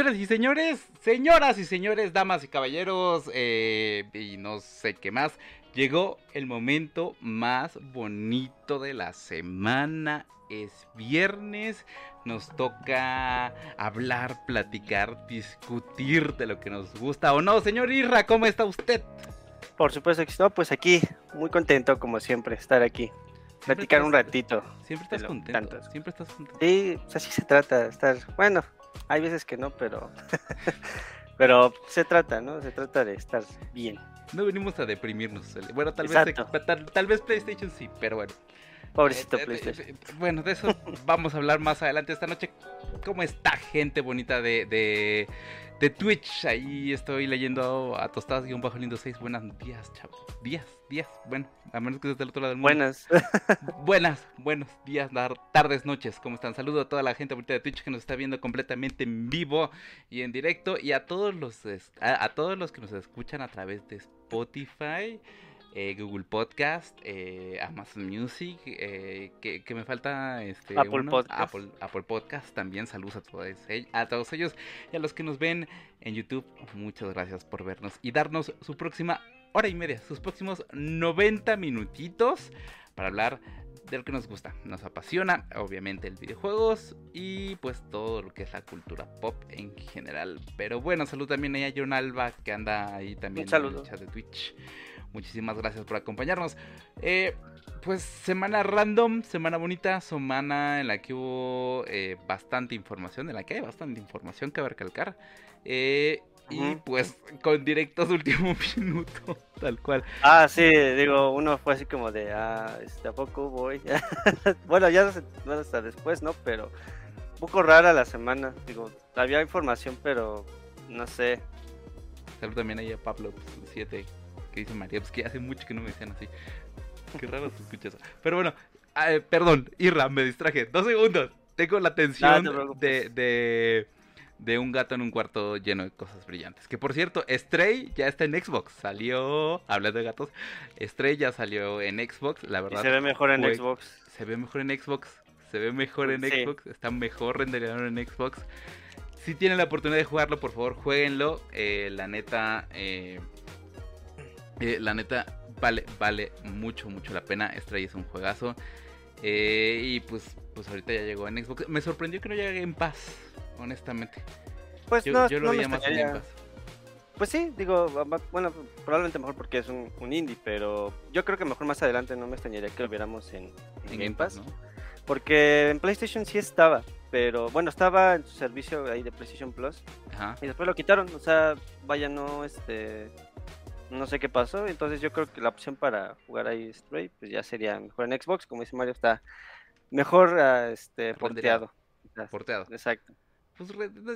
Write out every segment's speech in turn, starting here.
Señoras y señores, señoras y señores, damas y caballeros, eh, y no sé qué más, llegó el momento más bonito de la semana. Es viernes, nos toca hablar, platicar, discutir de lo que nos gusta o no. Señor Irra, ¿cómo está usted? Por supuesto que estoy, pues aquí, muy contento como siempre, estar aquí. Platicar un ratito. Siempre estás contento. Siempre estás contento. Sí, pues así se trata, estar, bueno, hay veces que no, pero. pero se trata, ¿no? Se trata de estar bien. No venimos a deprimirnos. Bueno, tal vez, tal, vez PlayStation sí, pero bueno. Pobrecito eh, eh, PlayStation. Eh, bueno, de eso vamos a hablar más adelante esta noche. ¿Cómo está gente bonita de, de, de Twitch? Ahí estoy leyendo a Tostadas-Lindo 6. Buenos días, chavos días, días, bueno, a menos que estés del otro lado del mundo. Buenas. Buenas, buenos días, tardes, noches, ¿cómo están? Saludo a toda la gente ahorita de Twitch que nos está viendo completamente en vivo y en directo y a todos los, a, todos los que nos escuchan a través de Spotify. Eh, Google Podcast, eh, Amazon Music, eh, que, me falta este, Apple, Podcast. Apple, Apple, Podcast. También saludos a todos, a todos ellos y a los que nos ven en YouTube. Muchas gracias por vernos y darnos su próxima hora y media, sus próximos 90 minutitos para hablar de lo que nos gusta. Nos apasiona, obviamente, el videojuegos y pues todo lo que es la cultura pop en general. Pero bueno, salud también a John Alba que anda ahí también en el chat de Twitch. Muchísimas gracias por acompañarnos. Eh, pues semana random, semana bonita, semana en la que hubo eh, bastante información, en la que hay bastante información que recalcar. Eh, y pues con directos último minuto, tal cual. Ah, sí, digo, uno fue así como de, ah, este, ¿a poco voy? bueno, ya no hasta después, ¿no? Pero un poco rara la semana, digo, había información, pero no sé. Salud también ahí a Pablo 7, que dice María, pues que hace mucho que no me decían así. Qué raro se escucha eso. Pero bueno, eh, perdón, Irra, me distraje. Dos segundos. Tengo la atención de, de de un gato en un cuarto lleno de cosas brillantes. Que por cierto, Stray ya está en Xbox. Salió, hablando de gatos, Stray ya salió en Xbox, la verdad. se ve mejor en Xbox. Se ve mejor en Xbox. Se ve mejor en Xbox. Está mejor renderizado en Xbox. Si tienen la oportunidad de jugarlo, por favor, jueguenlo. Eh, la neta, eh, eh, la neta, vale, vale mucho, mucho la pena. Stray es un juegazo. y pues, pues ahorita ya llegó en Xbox. Me sorprendió que no llegue en paz honestamente. Pues no, yo lo veía más Pues sí, digo, bueno, probablemente mejor porque es un, indie, pero yo creo que mejor más adelante no me extrañaría que lo viéramos en, Game Pass. Porque en PlayStation sí estaba, pero bueno, estaba en su servicio ahí de PlayStation Plus. Y después lo quitaron, o sea, vaya, no, este, no sé qué pasó. Entonces yo creo que la opción para jugar ahí Stray, pues ya sería mejor en Xbox, como dice Mario, está mejor uh, este, porteado. Porteado. Exacto. Pues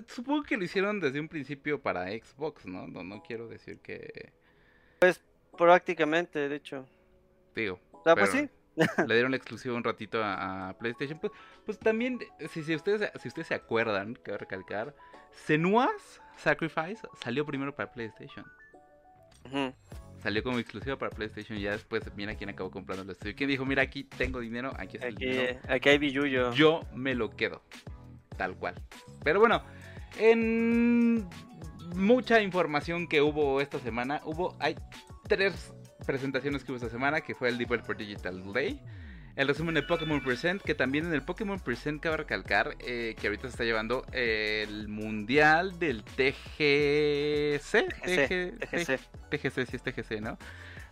supongo que lo hicieron desde un principio para Xbox, ¿no? No, no quiero decir que... Pues prácticamente, de hecho. Digo. Ah, pues sí. le dieron la exclusiva un ratito a, PlayStation. Pues, pues también, si, si, ustedes, si ustedes se acuerdan, que recalcar, Senua's Sacrifice salió primero para PlayStation. Salió como exclusiva para PlayStation y ya después, mira quién acabó comprando el estudio. ¿Quién dijo, mira, aquí tengo dinero, aquí está el dinero. Aquí hay billuyo. Yo me lo quedo tal cual. Pero bueno, en mucha información que hubo esta semana, hubo, hay tres presentaciones que hubo esta semana, que fue el Developer Digital Day, el resumen de Pokémon Present, que también en el Pokémon Present cabe recalcar eh, que ahorita se está llevando el mundial del TGC. TGC, TGC, TGC, sí es TGC, ¿no?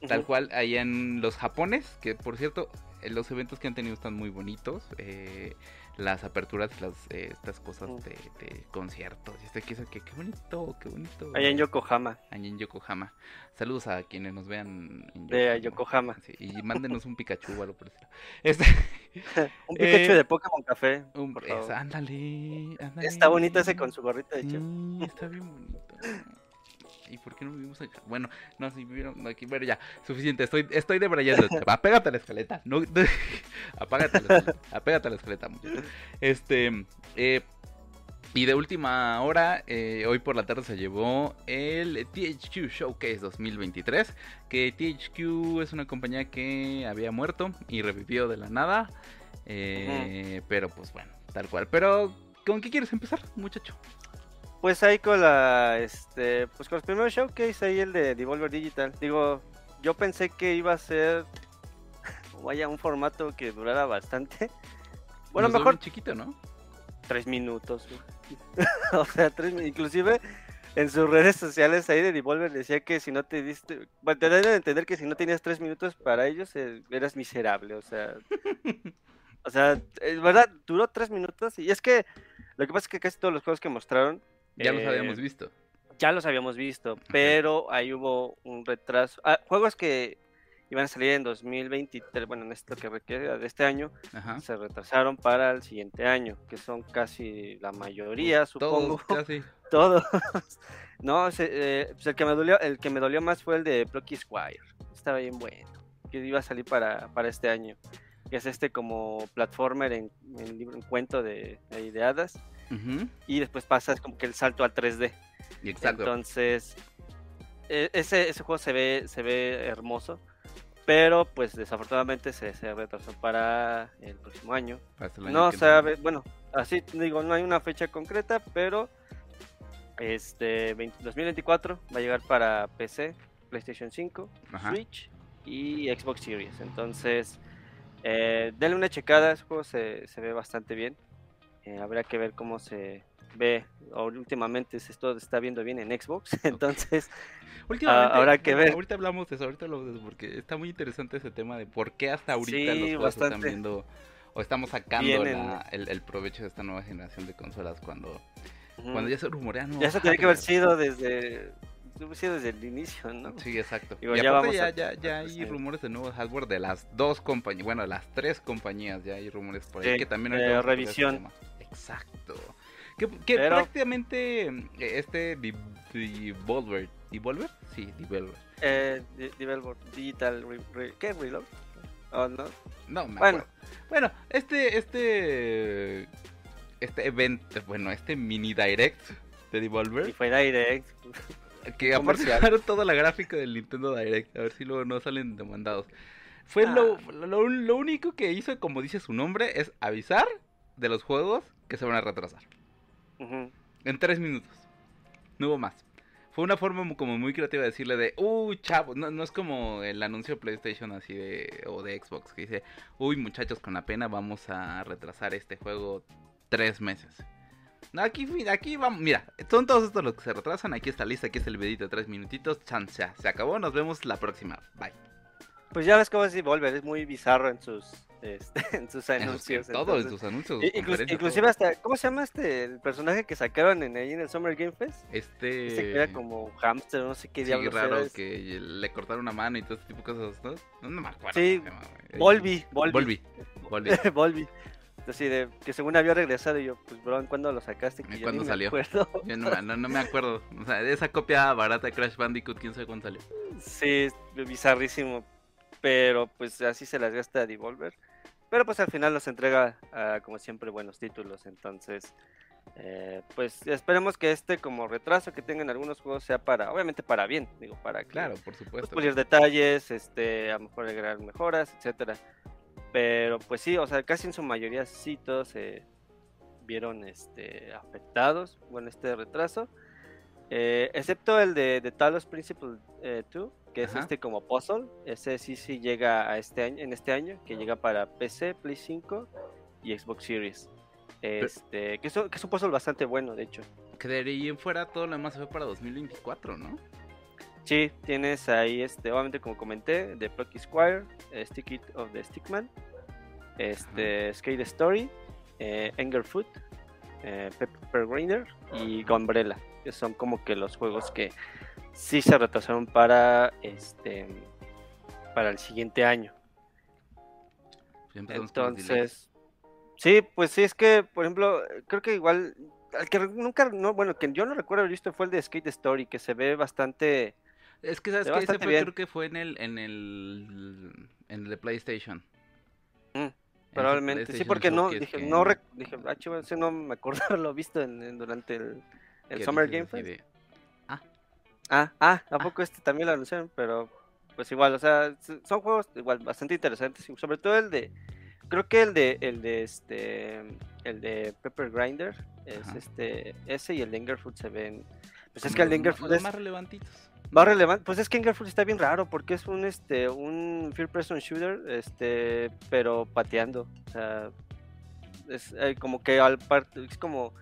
Tal cual, ahí en los Japones, que por cierto, los eventos que han tenido están muy bonitos. Eh, las aperturas, las, eh, estas cosas de, conciertos. Y este que, que qué bonito, qué bonito. Allá en Yokohama. Allá en Yokohama. Saludos a quienes nos vean en Yokohama. De Yokohama. y mándenos un Pikachu o algo por Este, un Pikachu eh, de Pokémon Café. ándale, Está bonito ese con su gorrita de hecho. está bien bonito. ¿Y por qué no vivimos acá? Bueno, no, si vivieron aquí. Bueno, ya, suficiente. Estoy, estoy debrayando. Apégate a la escaleta. No, apágate la escaleta. Apégate a la escaleta, muchachos. Este. Eh, y de última hora, eh, hoy por la tarde se llevó el THQ Showcase 2023. Que THQ es una compañía que había muerto y revivió de la nada. Eh, pero pues bueno, tal cual. Pero, ¿con qué quieres empezar, muchacho? Pues ahí con la, este, pues con los primeros showcase, ahí el de Devolver Digital. Digo, yo pensé que iba a ser, vaya, un formato que durara bastante. Bueno, mejor... Chiquito, ¿no? Tres minutos. o sea, tres inclusive en sus redes sociales ahí de Devolver decía que si no te diste, bueno, te deben entender que si no tenías tres minutos para ellos eh, eras miserable, o sea, o sea, es verdad, duró tres minutos y es que lo que pasa es que casi todos los juegos que mostraron ya los habíamos eh, visto. Ya los habíamos visto, pero ahí hubo un retraso. Ah, juegos que iban a salir en 2023, bueno, en esto que requiere de este año, se retrasaron para el siguiente año, que son casi la mayoría, supongo. Todos, casi. Todos. no, eh, pues el que me dolió, el que me dolió más fue el de Plucky Squire. Estaba bien bueno. Que iba a salir para, para este año. Que es este como platformer en, libro, en cuento de, de hadas. Y después pasas como que el salto al 3D. Exacto. Entonces, e, ese, ese juego se ve, se ve hermoso. Pero pues desafortunadamente se, se retrasó para el próximo año. no sabe, bueno, así digo, no hay una fecha concreta, pero este 2024 va a llegar para PC, PlayStation 5, Switch y Xbox Series. Entonces, eh, denle una checada, ese juego se, se ve bastante bien. Eh, habrá que ver cómo se ve. Últimamente se está viendo bien en Xbox, entonces Últimamente, habrá que ver. Ahorita hablamos de eso, ahorita hablamos de eso, porque está muy interesante ese tema de por qué hasta ahorita los juegos están viendo o estamos sacando el, provecho de esta nueva generación de consolas cuando, cuando ya se rumorea Ya se tiene que haber sido desde desde el inicio, ¿no? Sí, exacto. y ya, ya, ya, hay rumores de nuevo hardware de las dos compañías, bueno, las tres compañías, ya hay rumores por ahí que también hay revisión. Exacto. Que, que prácticamente eh, este Devolver, ¿Devolver? Sí, Devolver. Eh, Devolver Digital, ¿qué? Reload? Oh, no. No, me bueno. Bueno, este, este, este evento, bueno, este mini direct de Devolver. Y fue direct. Que aparte toda la gráfica del Nintendo Direct, a ver si luego no salen demandados. Fue lo, ah. lo, lo, único que hizo, como dice su nombre, es avisar de los juegos que se van a retrasar. En tres minutos. No hubo más. Fue una forma como muy creativa de decirle de, uy, chavo, no, no es como el anuncio de PlayStation así de, o de Xbox, que dice, uy, muchachos, con la pena vamos a retrasar este juego tres meses. No, aquí, aquí vamos, mira, son todos estos los que se retrasan, aquí está lista, aquí es el videito de tres minutitos, chance, se acabó, nos vemos la próxima, bye. Pues ya ves cómo es Devolver, es muy bizarro en sus este, en sus anuncios. todo en sus anuncios. inclusive hasta, ¿cómo se llama este el personaje que sacaron en ahí en el Summer Game Fest? Este. Este que era como hamster, no sé qué diablos raro, que le cortaron una mano y todo ese tipo de cosas, ¿no? No, me acuerdo. Sí, Volvi, Volvi. Volvi. Volvi. Así de que según había regresado y yo, pues bro, ¿cuándo lo sacaste? Que ¿Cuándo salió? Me yo no, no, no, me acuerdo. O sea, esa copia barata de Crash Bandicoot, quién sabe cuándo salió. Sí, bizarrísimo. Pero pues así se las gasta Devolver. Pero pues al final nos entrega, ah, como siempre, buenos títulos. Entonces, eh, pues esperemos que este como retraso que tengan algunos juegos sea para, obviamente para bien, digo, para claro, por supuesto, pulir detalles, este, a lo mejor agregar mejoras, etcétera. Pero pues sí, o sea, casi en su mayoría sí todos se vieron este afectados con este retraso. Eh, excepto el de, de Talos Principle 2, eh, que es este como puzzle. Ese sí sí llega a este año, en este año, que llega para PC, Play 5 y Xbox Series. Este, que, es, que es un puzzle bastante bueno, de hecho. Que de ahí en fuera todo lo demás fue para 2024, ¿no? Sí, tienes ahí, este, obviamente como comenté, The Plucky Squire, eh, Stick It of the Stickman, este, Skate Story, eh, Foot, eh, Pepper Grinder y Gumbrella, que son como que los juegos que sí se retrasaron para este para el siguiente año. Entonces, sí, pues sí, es que, por ejemplo, creo que igual, el que nunca, no, bueno, que yo no recuerdo haber visto fue el de Skate Story, que se ve bastante... Es que, ¿sabes que Ese fue, creo que fue en el, en el, en el de PlayStation. Mm, probablemente, sí, porque no, dije, no, dije, ah, no me acuerdo haberlo visto en, durante el, el Summer Game Fest. Ah, ah, ¿a poco este también lo anunciaron? Pero pues igual, o sea, son juegos igual bastante interesantes, sobre todo el de creo que el de el de este el de Pepper Grinder es este ese y el de Ingerfoot se ven pues es que el de Ingerfoot es más relevantitos. Más relevante, pues es que Ingerfoot está bien raro porque es un este un first person shooter este pero pateando, o sea, es eh, como que al parte es como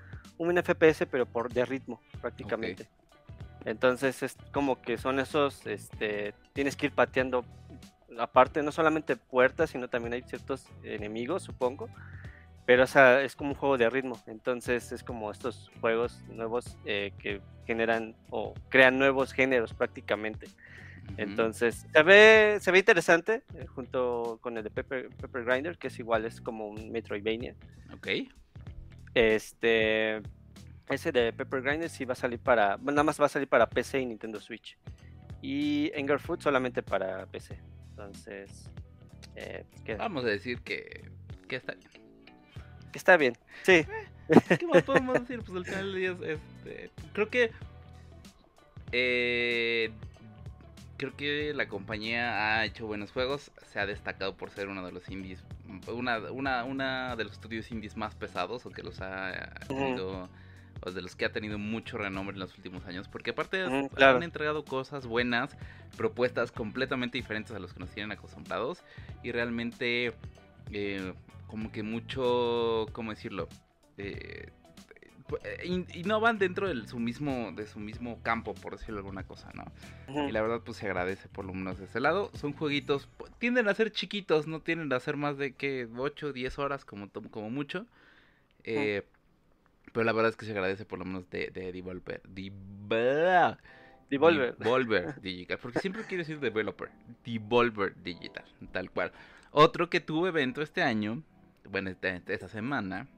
un FPS pero por de ritmo prácticamente. Entonces es como que son esos este tienes que ir pateando aparte no solamente puertas, sino también hay ciertos enemigos, supongo. Pero es como un juego de ritmo, entonces es como estos juegos nuevos eh, que generan o crean nuevos géneros prácticamente. Entonces se ve, se ve interesante eh, junto con el de Pepper, Pepper, Grinder, que es igual, es como un Metroidvania. Ok. Este, ese de Pepper Grinder sí va a salir para, nada más va a salir para PC y Nintendo Switch. Y Food solamente para PC. Entonces, eh, pues, vamos a decir que, que está bien. Que está bien, sí. Eh, ¿Qué más podemos decir? Pues al final del día, este, creo que. Eh, creo que la compañía ha hecho buenos juegos. Se ha destacado por ser uno de los indies. Una, una, una de los estudios indies más pesados o que los ha tenido o de los que ha tenido mucho renombre en los últimos años, porque aparte han entregado cosas buenas, propuestas completamente diferentes a los que nos tienen acostumbrados y realmente eh, como que mucho, ¿cómo decirlo? Eh, y no van dentro de su mismo de su mismo campo por decirlo alguna cosa no y la verdad pues se agradece por lo menos de ese lado son jueguitos tienden a ser chiquitos no tienden a ser más de que 8 o 10 horas como como mucho eh, pero la verdad es que se agradece por lo menos de, de Devolver. Devolver. Devolver Digital. Porque siempre quiero decir developer. Devolver Digital. Tal cual. Otro que tuvo evento este año. Bueno, esta, esta semana.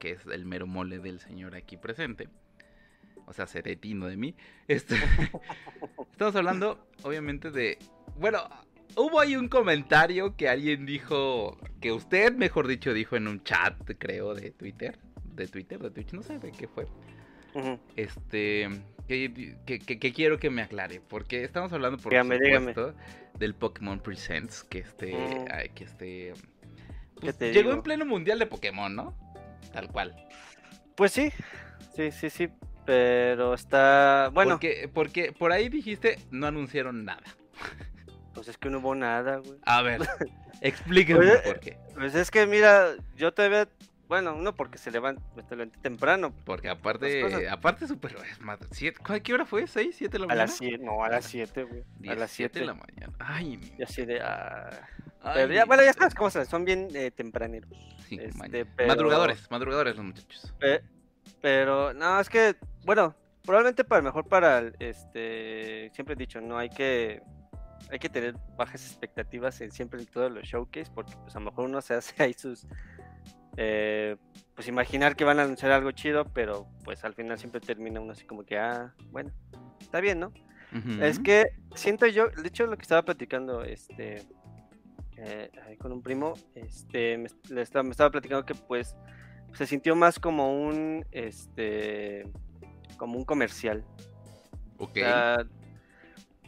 Que es el mero mole del señor aquí presente. O sea, seretino de mí. Este, estamos hablando, obviamente, de. Bueno, hubo ahí un comentario que alguien dijo. Que usted, mejor dicho, dijo en un chat, creo, de Twitter de Twitter, de Twitch, no sé de qué fue. Este, que, quiero que me aclare, porque estamos hablando por supuesto del Pokémon Presents, que este, que este, pues, llegó en pleno mundial de Pokémon, ¿no? Tal cual. Pues sí, sí, sí, sí, pero está, bueno. Porque, porque por ahí dijiste, no anunciaron nada. Pues es que no hubo nada, güey. A ver, explíqueme pues, por qué. Pues es que mira, yo todavía bueno, uno porque se levanta, temprano. Porque aparte, aparte más, ¿qué hora fue? ¿6, 7 de la mañana? A las 7, no, a las 7, güey. A las 7 de la mañana. Ay, mi... Y así de, ah... pero ya, bueno, ya sabes cosas, son bien eh, tempraneros. Sí, este, Madrugadores, madrugadores los muchachos. pero, no, es que, bueno, probablemente para mejor para, este, siempre he dicho, no hay que hay que tener bajas expectativas en siempre en todos los showcase porque pues a lo mejor uno se hace ahí sus eh, pues imaginar que van a anunciar algo chido, pero pues al final siempre termina uno así como que, ah, bueno, está bien, ¿no? Es que siento yo, de hecho lo que estaba platicando este eh, con un primo, este me, estaba, me, estaba, platicando que pues se sintió más como un este como un comercial. Ok.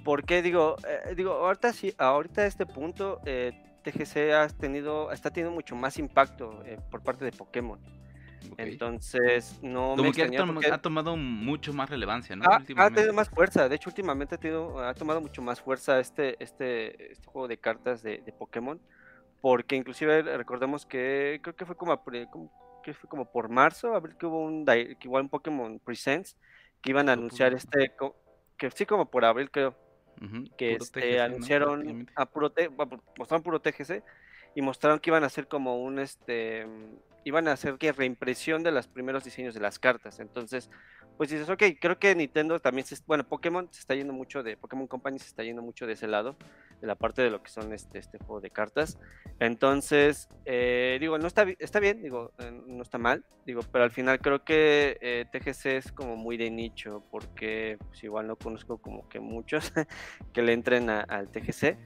¿Por qué digo? Eh, digo, ahorita sí, ahorita a este punto eh, TGC ha tenido, está teniendo mucho más impacto eh, por parte de Pokémon. Entonces, no me que ha, tomado mucho más relevancia, ¿no? Ha, tenido más fuerza. De hecho, últimamente ha, tenido, ha tomado mucho más fuerza este, este, este juego de cartas de, Pokémon. Porque inclusive recordemos que creo que fue como, que fue como por marzo, a ver que hubo un que igual un Pokémon Presents que iban a anunciar este que sí como por abril creo que este, anunciaron a puro mostraron puro TGC y mostraron que iban a hacer como un este iban a hacer que reimpresión de los primeros diseños de las cartas. Entonces, pues dices, ok, creo que Nintendo también, se, bueno, Pokémon se está yendo mucho de, Pokémon Company se está yendo mucho de ese lado, de la parte de lo que son este, este juego de cartas. Entonces, eh, digo, no está, está bien, digo, eh, no está mal, digo, pero al final creo que eh, TGC es como muy de nicho, porque pues igual no conozco como que muchos que le entren al TGC.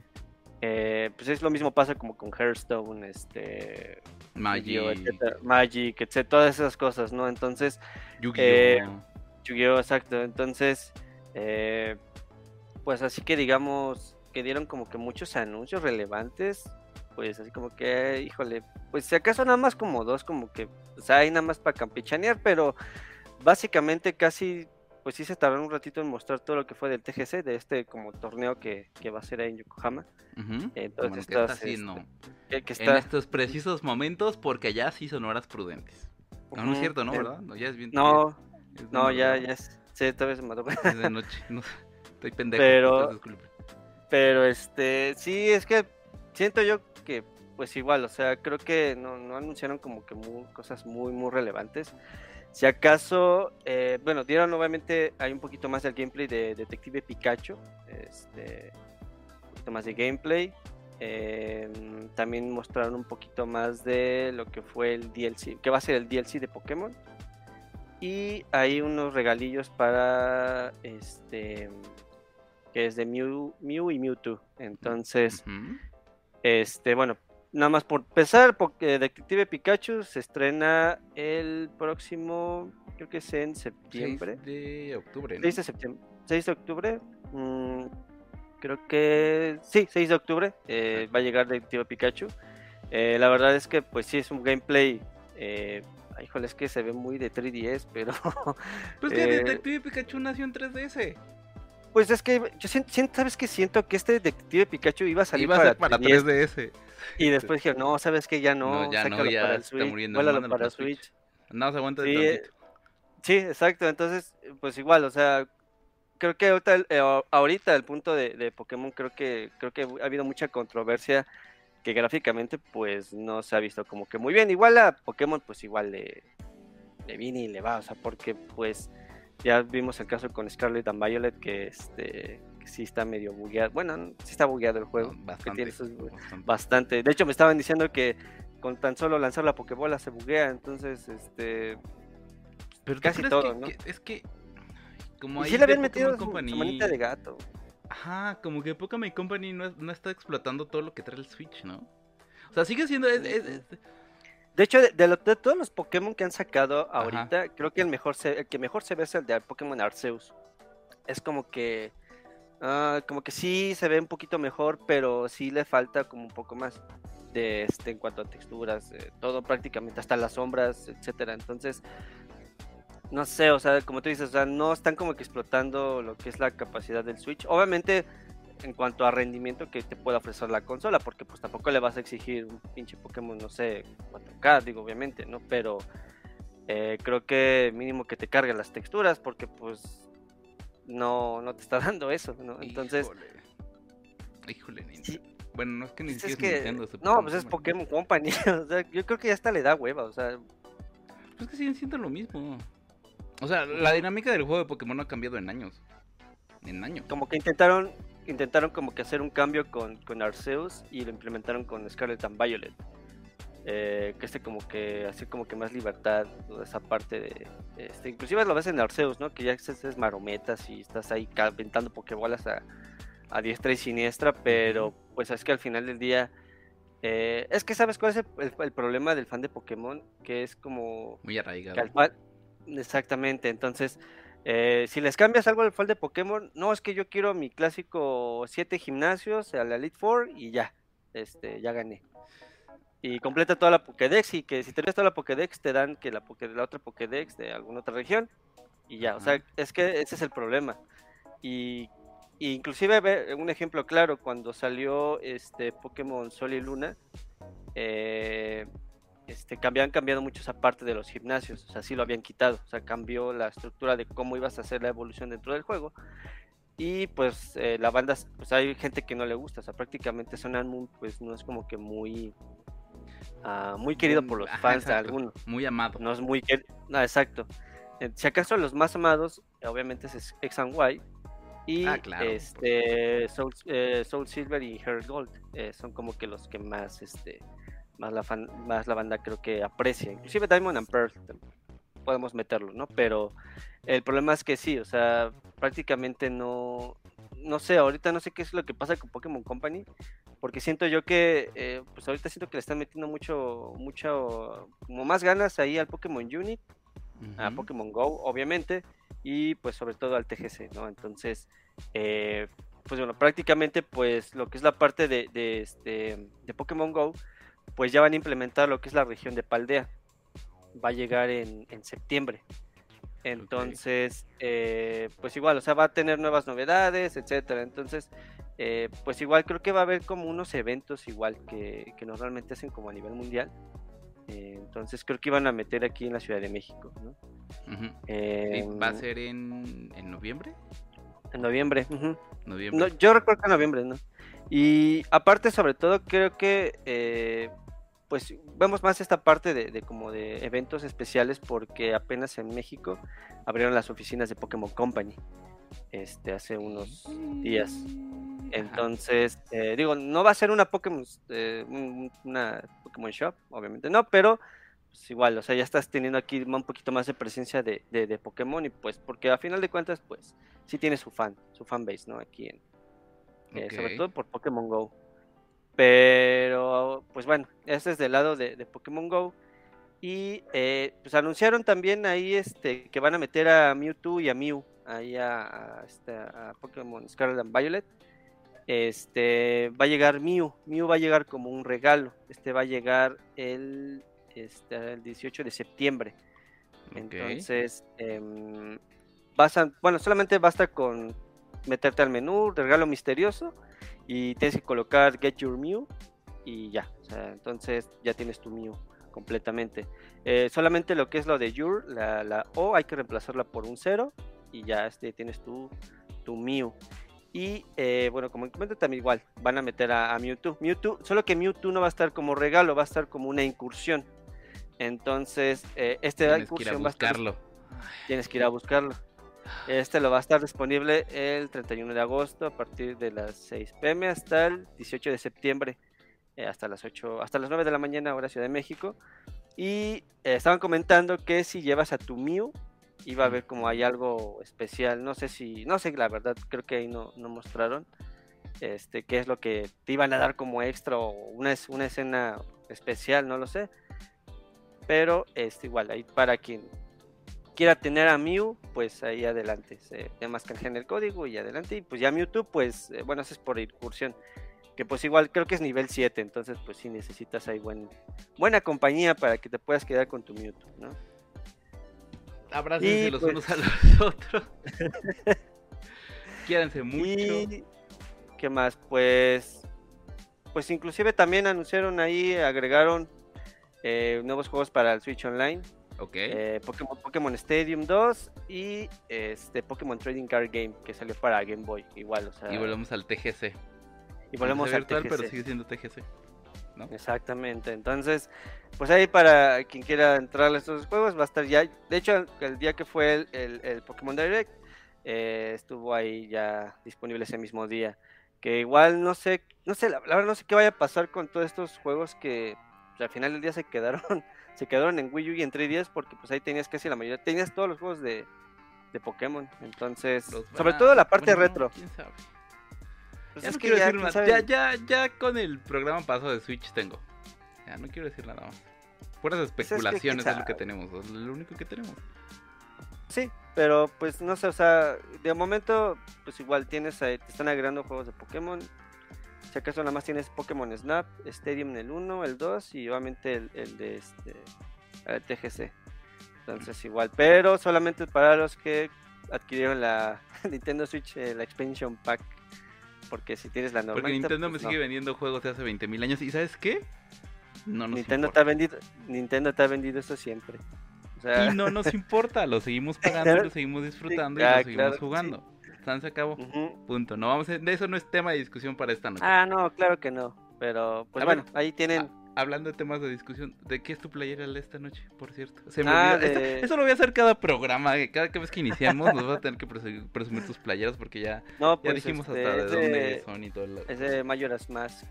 pues es lo mismo pasa como con Hearthstone, este, Magic, Magic, etc. Todas esas cosas, ¿no? Entonces, Yu-Gi-Oh! Yu-Gi-Oh! exacto. Entonces, pues así que digamos que dieron como que muchos anuncios relevantes. pues así como que, híjole, pues si acaso nada más como dos, como que, o sea, hay nada más para campechanear, pero básicamente casi, pues sí se tardaron un ratito en mostrar todo lo que fue del TGC, de este como torneo que, va a ser ahí en Yokohama. Entonces, que está este, no. En estos precisos momentos, porque ya sí son horas prudentes. No, no es cierto, ¿no? ¿Verdad? No, ya es bien. No, no, ya, ya es. Sí, vez me mató. Es de noche. No, estoy pendejo. Pero, pero este, sí, es que siento yo que, pues igual, o sea, creo que no, no anunciaron como que muy, cosas muy, muy relevantes. Si acaso, eh, bueno, dieron nuevamente, hay un poquito más del gameplay de Detective Pikachu. Este, un poquito más de gameplay. Em, también mostraron un poquito más de lo que fue el DLC, que va a ser el DLC de Pokémon. Y hay unos regalillos para este que es de Mew, Mew y Mewtwo. Entonces, este, bueno, nada más por empezar, porque Detective Pikachu se estrena el próximo, creo que es en septiembre. 6 de octubre. 6 de septiembre. 6 de octubre. Mm, creo que sí, 6 de octubre eh, va a llegar Detective Pikachu. Eh, la verdad es que pues sí es un gameplay eh, híjole, es que se ve muy de 3DS, pero... Pues que Detective Pikachu nació en 3DS. Pues es que yo siento, ¿sabes que Siento que este Detective Pikachu iba a salir iba a para, 3DS. Y después dije, no, ¿sabes que Ya no, no ya no, ya para el Switch, está muriendo. Para, para Switch. No, se aguanta sí, sí, exacto, entonces, pues igual, o sea, creo que ahorita, eh, ahorita el punto de, de, Pokémon creo que creo que ha habido mucha controversia que gráficamente pues no se ha visto como que muy bien. Igual a Pokémon pues igual le, le viene y le va, o sea, porque pues ya vimos el caso con Scarlet and Violet que este sí está medio bugueado. Bueno, sí está bugueado el juego. Bastante, bastante. De hecho, me estaban diciendo que con tan solo lanzar la Pokébola se buguea. Entonces, este. Pero casi todo, ¿no? es que. Como y sí le habían metido su, manita de gato. Ajá, como que Pokémon Company no, no, está explotando todo lo que trae el Switch, ¿no? O sea, sigue siendo. De hecho, de, de, todos los Pokémon que han sacado ahorita, creo que el mejor se, el que mejor se ve es el de Pokémon Arceus. Es como que. Uh, como que sí se ve un poquito mejor, pero sí le falta como un poco más de este en cuanto a texturas, todo prácticamente, hasta las sombras, etcétera. Entonces, no sé, o sea, como tú dices, o sea, no están como que explotando lo que es la capacidad del Switch. Obviamente, en cuanto a rendimiento que te pueda ofrecer la consola, porque pues tampoco le vas a exigir un pinche Pokémon, no sé, 4K, digo, obviamente, ¿no? Pero eh, creo que mínimo que te cargue las texturas, porque pues no, no te está dando eso, ¿no? Entonces... Híjole, Bueno, no es que ni pues siquiera No, pues es Pokémon Company, o sea, yo creo que ya hasta le da hueva, o sea... Pues que siguen siendo lo mismo. O sea, la dinámica del juego de Pokémon no ha cambiado en años. En años. Como que intentaron intentaron como que hacer un cambio con, con Arceus y lo implementaron con Scarlet and Violet. Eh, que este como que así como que más libertad esa parte de este inclusive lo ves en Arceus no que ya es marometas y estás ahí aventando pokebolas a, a diestra y siniestra pero pues es que al final del día eh, es que sabes cuál es el, problema del fan de Pokémon que es como muy arraigado. Exactamente, entonces, eh, si les cambias algo al fall de Pokémon, no es que yo quiero mi clásico 7 gimnasios a la Elite Four y ya, este, ya gané. Y completa toda la Pokédex y que si tenés toda la Pokédex te dan que la, la otra Pokédex de alguna otra región y ya, o sea, es que ese es el problema. Y, inclusive un ejemplo claro, cuando salió este Pokémon Sol y Luna, eh, este, habían cambiado mucho esa parte de los gimnasios, o sea, sí lo habían quitado, o sea, cambió la estructura de cómo ibas a hacer la evolución dentro del juego. Y pues eh, la banda, pues hay gente que no le gusta, o sea, prácticamente Son Moon pues no es como que muy muy querido por los fans de algunos. Muy amado. No es muy querido, no, exacto. Eh, si acaso los más amados, obviamente es X and Y, y ah, este Soul, eh, Soul, Silver y Heart Gold son como que los que más este más la, fan, más la banda creo que aprecia. Inclusive Diamond and Pearl podemos meterlo, ¿no? Pero el problema es que sí, o sea, prácticamente no, no sé, ahorita no sé qué es lo que pasa con Pokémon Company, porque siento yo que, eh, pues ahorita siento que le están metiendo mucho, mucho, como más ganas ahí al Pokémon Unit, a Pokémon Go, obviamente, y pues sobre todo al TGC, ¿no? Entonces, eh, pues bueno, prácticamente pues lo que es la parte de, de, este, de Pokémon Go, pues ya van a implementar lo que es la región de Paldea. Va a llegar en, en septiembre. Entonces, eh, pues igual, o sea, va a tener nuevas novedades, etcétera. Entonces, eh, pues igual creo que va a haber como unos eventos igual que, que normalmente hacen como a nivel mundial. Eh, entonces creo que iban a meter aquí en la Ciudad de México, ¿no? ¿Va a ser en, en noviembre? En noviembre. yo recuerdo que en noviembre, ¿no? Y aparte, sobre todo, creo que pues vemos más esta parte de, como de eventos especiales porque apenas en México abrieron las oficinas de Pokémon Company este hace unos días. Entonces eh, digo no va a ser una Pokémon eh, una Pokémon Shop obviamente no pero pues igual o sea ya estás teniendo aquí un poquito más de presencia de, de, Pokémon y pues porque a final de cuentas pues sí tiene su fan su fan base no aquí en eh, sobre todo por Pokémon Go pero, pues bueno, este es del lado de, Pokémon Go. Y eh, pues anunciaron también ahí este que van a meter a Mewtwo y a Mew ahí a, este, Pokémon Scarlet and Violet. Este va a llegar Mew, Mew va a llegar como un regalo. Este va a llegar el, este, el 18 de septiembre. Entonces, eh, vas a, bueno, solamente basta con meterte al menú, regalo misterioso y tienes que colocar Get Your Mew y ya. entonces ya tienes tu Mew completamente. Eh, solamente lo que es lo de Your, la, O, hay que reemplazarla por un 0 y ya este, tienes tu, tu Mew. Y eh, bueno, como comento también igual, van a meter a, Mewtwo. Mewtwo. Solo que Mewtwo no va a estar como regalo, va a estar como una incursión. Entonces, eh, este incursión va a estar... Tienes que ir a buscarlo. Este lo va a estar disponible el 31 de agosto a partir de las 6 pm hasta el 18 de septiembre, eh, hasta las 8, hasta las 9 de la mañana, hora Ciudad de México. Y eh, estaban comentando que si llevas a tu Mew, iba a haber como hay algo especial. No sé si, no sé, la verdad, creo que ahí no, no mostraron. Este, qué es lo que te iban a dar como extra o una, una escena especial, no lo sé. Pero este, igual, ahí para quien quiera tener a Mew, pues ahí adelante. Se llama en el código y adelante. Y pues ya Mewtwo, pues eh, bueno, eso es por incursión. Que pues igual creo que es nivel 7, entonces pues sí necesitas ahí buen, buena compañía para que te puedas quedar con tu Mewtwo, ¿no? Abrácense los pues unos a los otros. Quédense mucho. Y, ¿Qué más? Pues, pues inclusive también anunciaron ahí, agregaron eh, nuevos juegos para el Switch Online. Ok. Eh, Pokémon, Stadium 2 y este Pokémon Trading Card Game que salió para Game Boy. Igual, o sea. Y volvemos al TGC. Y volvemos al virtual, pero sigue siendo TGC. ¿no? Exactamente. Entonces, pues ahí para quien quiera entrar a estos juegos va a estar ya. De hecho, el día que fue el, el, Pokémon Direct eh, estuvo ahí ya disponible ese mismo día. Que igual no sé, no sé, la, verdad no sé qué vaya a pasar con todos estos juegos que pues, al final del día se quedaron se quedaron en Wii U y en 3DS porque pues ahí tenías casi la mayoría, tenías todos los juegos de, de Pokémon, entonces, sobre todo la parte retro. ¿quién sabe? Pues ya, no quiero decir nada. Ya, ya, ya con el programa paso de Switch tengo. Ya no quiero decir nada más. Puras pues especulaciones es, lo que tenemos, es lo único que tenemos. Sí, pero pues no sé, o sea, de momento, pues igual tienes, ahí, te están agregando juegos de Pokémon, si acaso nada más tienes Pokémon Snap, Stadium el 1, el 2 y obviamente el, de este el TGC. Entonces igual, pero solamente para los que adquirieron la Nintendo Switch, eh, la expansion pack. Porque si tienes la normal. Porque Nintendo me pues sigue vendiendo juegos de hace 20.000 años. ¿Y sabes qué? No Nintendo te ha vendido Nintendo te ha vendido eso siempre. y no nos importa, lo seguimos pagando, lo seguimos disfrutando y lo seguimos jugando se acabó. Punto. No vamos de eso no es tema de discusión para esta noche. Ah, no, claro que no. Pero, pues bueno, ahí tienen. hablando de temas de discusión, ¿de qué es tu playera esta noche, por cierto? Ah, eso lo voy a hacer cada programa, cada vez que iniciamos nos vas a tener que presumir tus playeras porque ya, ya pues, dijimos hasta este, de dónde son y todo. Es de Majora's Mask.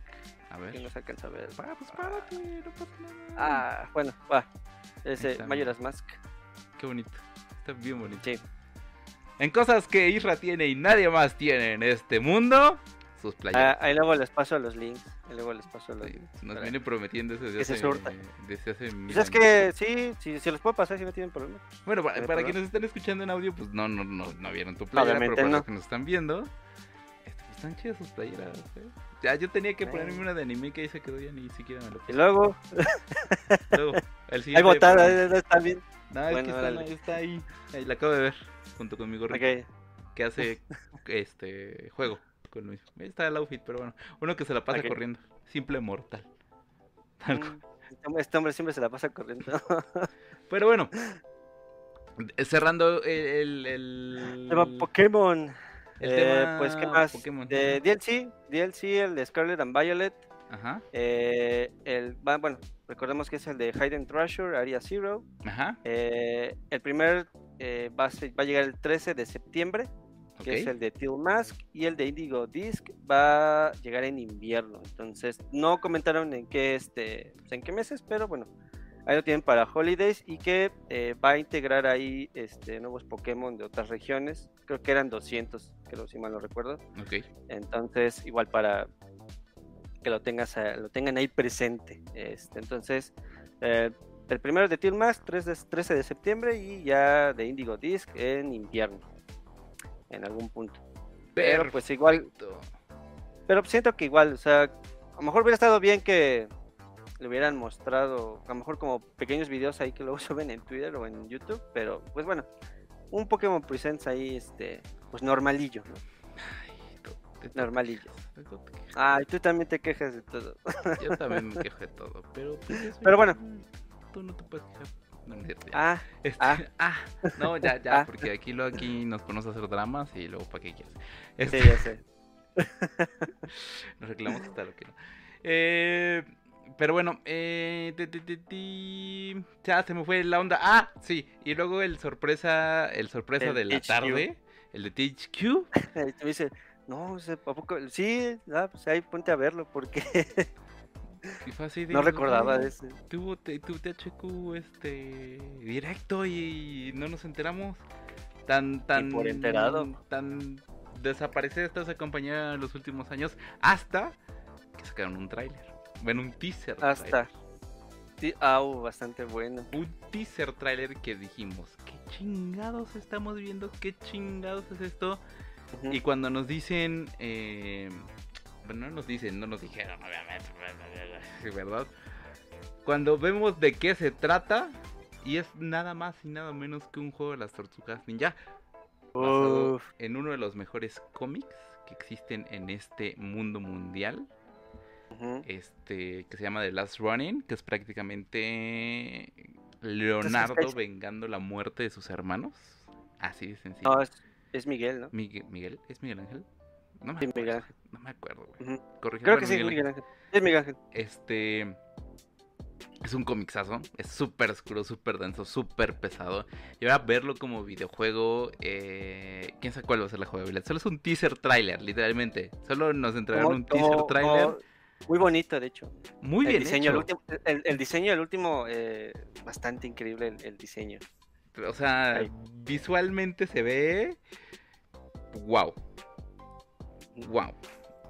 A ver. Que no se alcanza a ver. Ah, pues párate, no pasa nada. Ah, bueno, va. Es de Majora's Mask. Qué bonito. Está bien bonito. Sí. En cosas que Isra tiene y nadie más tiene en este mundo, sus playeras. Ah, ahí luego les paso los links. Ahí luego les paso los links. Nos viene prometiendo desde hace, desde hace pues es que sí, sí, si los puedo pasar si no tienen problema. Bueno, para, quienes estén escuchando en audio, pues no, no, no, no vieron tu playera, pero para los que nos están viendo, están chidas sus playeras, ¿eh? Ya, yo tenía que ponerme una de anime que ahí se quedó ya ni siquiera me lo puse. Y luego. luego, el siguiente. Ahí botada, está bien. No, es que está, está, ahí. Ahí la acabo de ver, junto con mi gorrito. Okay. Que hace este juego con Luis. Ahí está el outfit, pero bueno. Uno que se la pasa corriendo. Simple mortal. Tal mm, Este hombre siempre se la pasa corriendo. pero bueno, cerrando el, el... tema Pokémon. Eh, pues, ¿qué más? De DLC, DLC, el de Scarlet and Violet. Ajá. Eh, el, bueno, recordemos que es el de Hidden Treasure, Area Zero. Ajá. Eh, el primer va, a va, a llegar el 13 de septiembre, que es el de Teal Mask, y el de Indigo Disc va a llegar en invierno. Entonces, no comentaron en qué, este, pues, en qué meses, pero bueno, Ahí lo tienen para Holidays y que eh, va a integrar ahí este, nuevos Pokémon de otras regiones. Creo que eran 200, creo si mal no recuerdo. Ok. Entonces, igual para que lo tengas eh, lo tengan ahí presente. Este, entonces, eh, el primero de Tilmax, 13 de septiembre y ya de Indigo Disc en invierno. En algún punto. Pero pues igual. Pero siento que igual, o sea, a lo mejor hubiera estado bien que le hubieran mostrado, a lo mejor como pequeños videos ahí que luego suben en Twitter o en YouTube, pero pues bueno, un Pokémon Presents ahí, este, pues normalillo, ¿no? Normalillo. Ay, tú también te quejas de todo. Yo también me quejo de todo, pero pues, pero bueno. Tú no te puedes quejar. ah, este, ah, ah, no, ya, ya, ah. porque aquí lo aquí nos ponemos a hacer dramas y luego para qué quieres. Este... Sí, ya sé. nos reclamamos hasta lo que no. Eh, pero bueno, eh, ya se me fue la onda. Ah, sí. Y luego el sorpresa, el sorpresa de la tarde, el de THQ. te dice, no, ¿a poco? Sí, ah, pues ahí ponte a verlo porque no recordaba de ese. Tuvo, tuvo THQ este directo y no nos enteramos. Tan, tan. por enterado. Tan desaparecida esta esa compañía en los últimos años hasta que sacaron un tráiler. Bueno, un teaser. Hasta. Ah, uh, bastante bueno. Un teaser trailer que dijimos, ¿qué chingados estamos viendo? ¿Qué chingados es esto? Y cuando nos dicen, eh, bueno, no nos dicen, no nos dijeron, obviamente, ¿verdad? Cuando vemos de qué se trata, y es nada más y nada menos que un juego de las tortugas ninja, basado en uno de los mejores cómics que existen en este mundo mundial este que se llama The Last Running, que es prácticamente Leonardo vengando la muerte de sus hermanos. Así de sencillo. No, es, Miguel, ¿no? Miguel, ¿es Miguel Ángel? No me acuerdo. No me acuerdo, Creo que sí, Miguel Ángel. Es Miguel Ángel. Este es un comixazo, es súper oscuro, súper denso, súper pesado. Y ahora verlo como videojuego, eh, quién sabe cuál va a ser la jugabilidad. Solo es un teaser trailer, literalmente. Solo nos entregaron un teaser trailer. Muy bonito, de hecho. Muy bien el diseño, El, último, el, diseño del último, eh, bastante increíble el, diseño. O sea, visualmente se ve... Wow. Wow.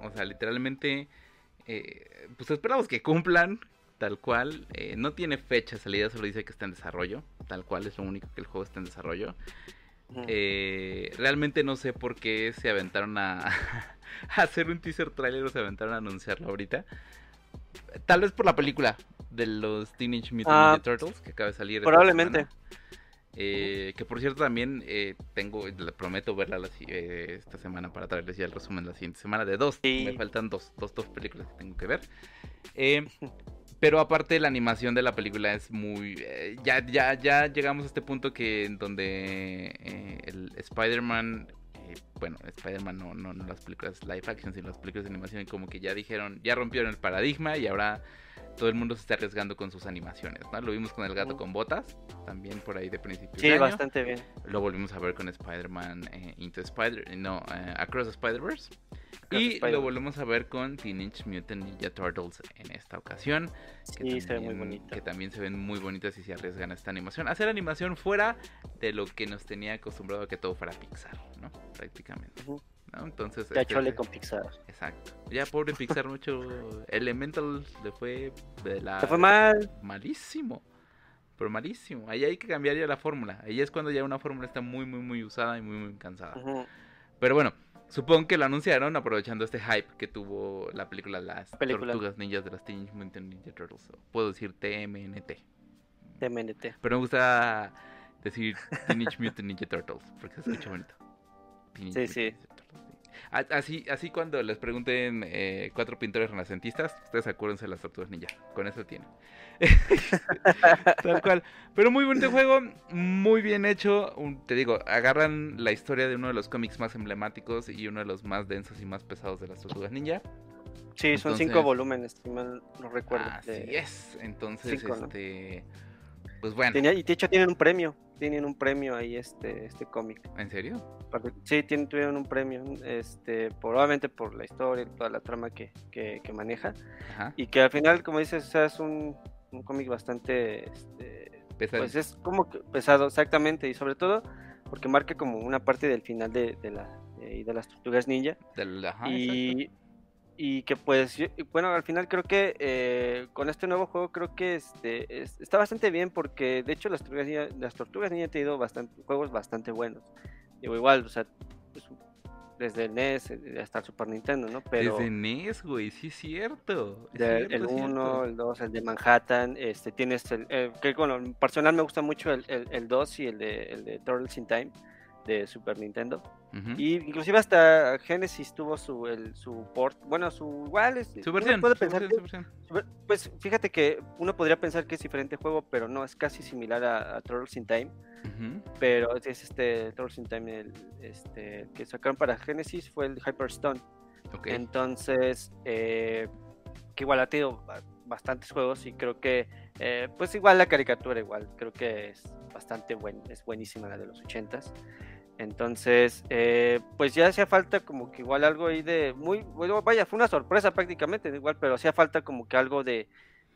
O sea, literalmente... Eh, pues esperamos que cumplan tal cual. Eh, no tiene fecha de salida, solo dice que está en desarrollo. Tal cual es lo único que el juego está en desarrollo. Eh, realmente no sé por qué se aventaron a, hacer un teaser trailer o se aventaron a anunciarlo ahorita. Tal vez por la película de los Teenage Mutant ah, Ninja Turtles que acaba de salir. Probablemente. Eh, que por cierto también eh, tengo, le prometo verla esta semana para traerles ya el resumen la siguiente semana de dos. Me faltan dos, dos, dos películas que tengo que ver. Pero aparte la animación de la película es muy... Eh, ya, ya, ya llegamos a este punto que en donde eh, el Spider-Man... Eh, bueno, Spider-Man no, no, no las películas live action, sino las películas de animación como que ya dijeron, ya rompieron el paradigma y ahora todo el mundo se está arriesgando con sus animaciones, ¿no? Lo vimos con el gato con botas, también por ahí de principio. Sí, bastante bien. Lo volvimos a ver con Spider-Man Into Spider, no, Across the Spider-Verse. Y lo volvemos a ver con Teenage Mutant Ninja Turtles en esta ocasión. Que sí, se ve muy bonito. Que también se ven muy bonitas y se arriesgan a esta animación. Hacer animación fuera de lo que nos tenía acostumbrado a que todo fuera Pixar, ¿no? Prácticamente. Entonces. Ya este, chole con Pixar. Exacto. Ya pobre Pixar mucho. Elemental le fue de la. Se fue mal. Malísimo. Pero malísimo. Ahí hay que cambiar ya la fórmula. Ahí es cuando ya una fórmula está muy, muy, muy usada y muy, muy cansada. Pero bueno, Supongo que lo anunciaron aprovechando este hype que tuvo la película Las Tortugas Ninjas de las Teenage Mutant Ninja Turtles. Puedo decir TMNT. TMNT. Pero me gusta decir Teenage Mutant Ninja Turtles porque se escucha bonito. Sí, sí. Así, así cuando les pregunten eh, cuatro pintores renacentistas, ustedes acuérdense de las tortugas ninja. Con eso tienen. Tal cual. Pero muy bonito juego, muy bien hecho. te digo, agarran la historia de uno de los cómics más emblemáticos y uno de los más densos y más pesados de las tortugas ninja. Sí, son cinco volúmenes, si mal no recuerdo. Así es. Entonces, este. Pues bueno. y de hecho tienen un premio. Tienen un premio ahí este, este cómic. ¿En serio? Sí, tienen, tuvieron un premio. Este, probablemente por la historia y toda la trama que, que, maneja. Y que al final, como dices, es un, un cómic bastante este, pesado. Pues es como pesado, exactamente. Y sobre todo porque marca como una parte del final de, de la, de, de las tortugas ninja. y, y que pues, bueno, al final creo que eh, con este nuevo juego creo que este, está bastante bien porque de hecho las Tortugas Ninja, las Tortugas Ninja han tenido bastante, juegos bastante buenos. Digo, igual, o sea, pues, desde el NES eh, hasta el Super Nintendo, ¿no? Pero desde NES, güey, sí es cierto. el 1, el 2, el de Manhattan, este, tienes el, que bueno, personal me gusta mucho el, el, 2 y el de, el de Turtles in Time de Super Nintendo. Y inclusive hasta Genesis tuvo su, el, su port, bueno, su igual es, su versión, puede pensar pues fíjate que uno podría pensar que es diferente juego, pero no, es casi similar a, Turtles in Time. Pero es este Turtles in Time el, este, que sacaron para Genesis fue el Hyperstone. Entonces, eh, que igual ha tenido bastantes juegos y creo que eh, pues igual la caricatura igual creo que es bastante buena es buenísima la de los ochentas entonces, eh, pues ya hacía falta como que igual algo ahí de muy, bueno, vaya, fue una sorpresa prácticamente, igual, pero hacía falta como que algo de...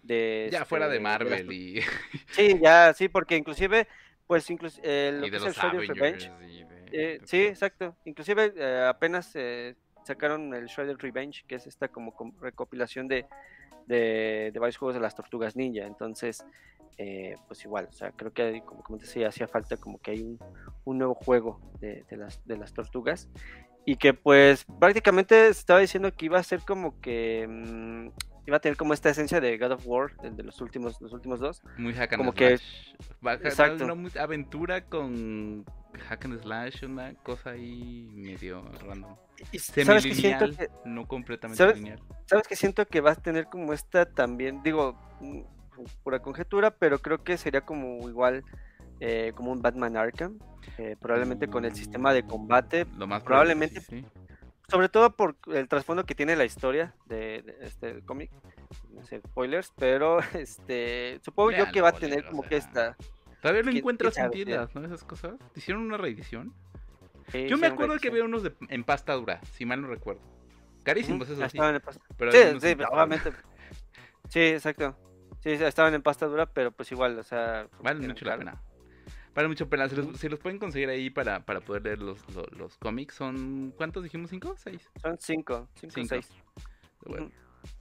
de ya fuera de este, Marvel y... Sí, ya, sí, porque inclusive, pues inclusive... lo que es el Revenge. Eh, sí, exacto. Inclusive eh, apenas sacaron el Shredder Revenge, que es esta como, recopilación de, de, de, varios juegos de las tortugas ninja. Entonces, eh, pues igual, o sea, creo que como, te decía, hacía falta como que hay un, nuevo juego de, las, de las tortugas y que pues prácticamente estaba diciendo que iba a ser como que mm, iba a tener como esta esencia de God of War, el de los últimos, los últimos dos. Muy hack and como slash. que exacto. una aventura con hack and slash, una cosa ahí medio random. Y, ¿Sabes que siento que, no completamente lineal. Sabes que siento que va a tener como esta también, digo, pura conjetura, pero creo que sería como igual eh, como un Batman Arkham, eh, probablemente con el sistema de combate, Lo más probablemente, sobre todo por el trasfondo que tiene la historia de, este cómic, no sé, spoilers, pero este supongo yo que va a tener como que esta... Todavía lo encuentras en tiendas, ¿no? Esas cosas. ¿Hicieron una reedición? yo me acuerdo que había unos de, en pasta dura, si mal no recuerdo. Carísimos, eso sí. Pero sí, sí, obviamente. Sí, exacto. Sí, estaban en pasta dura, pero pues igual, o sea... Vale mucho la pena. Vale mucho pena. Si los, los, pueden conseguir ahí para, para poder leer los, los, cómics, son... ¿Cuántos dijimos? ¿Cinco? ¿Seis? Son cinco. Cinco, seis. Bueno,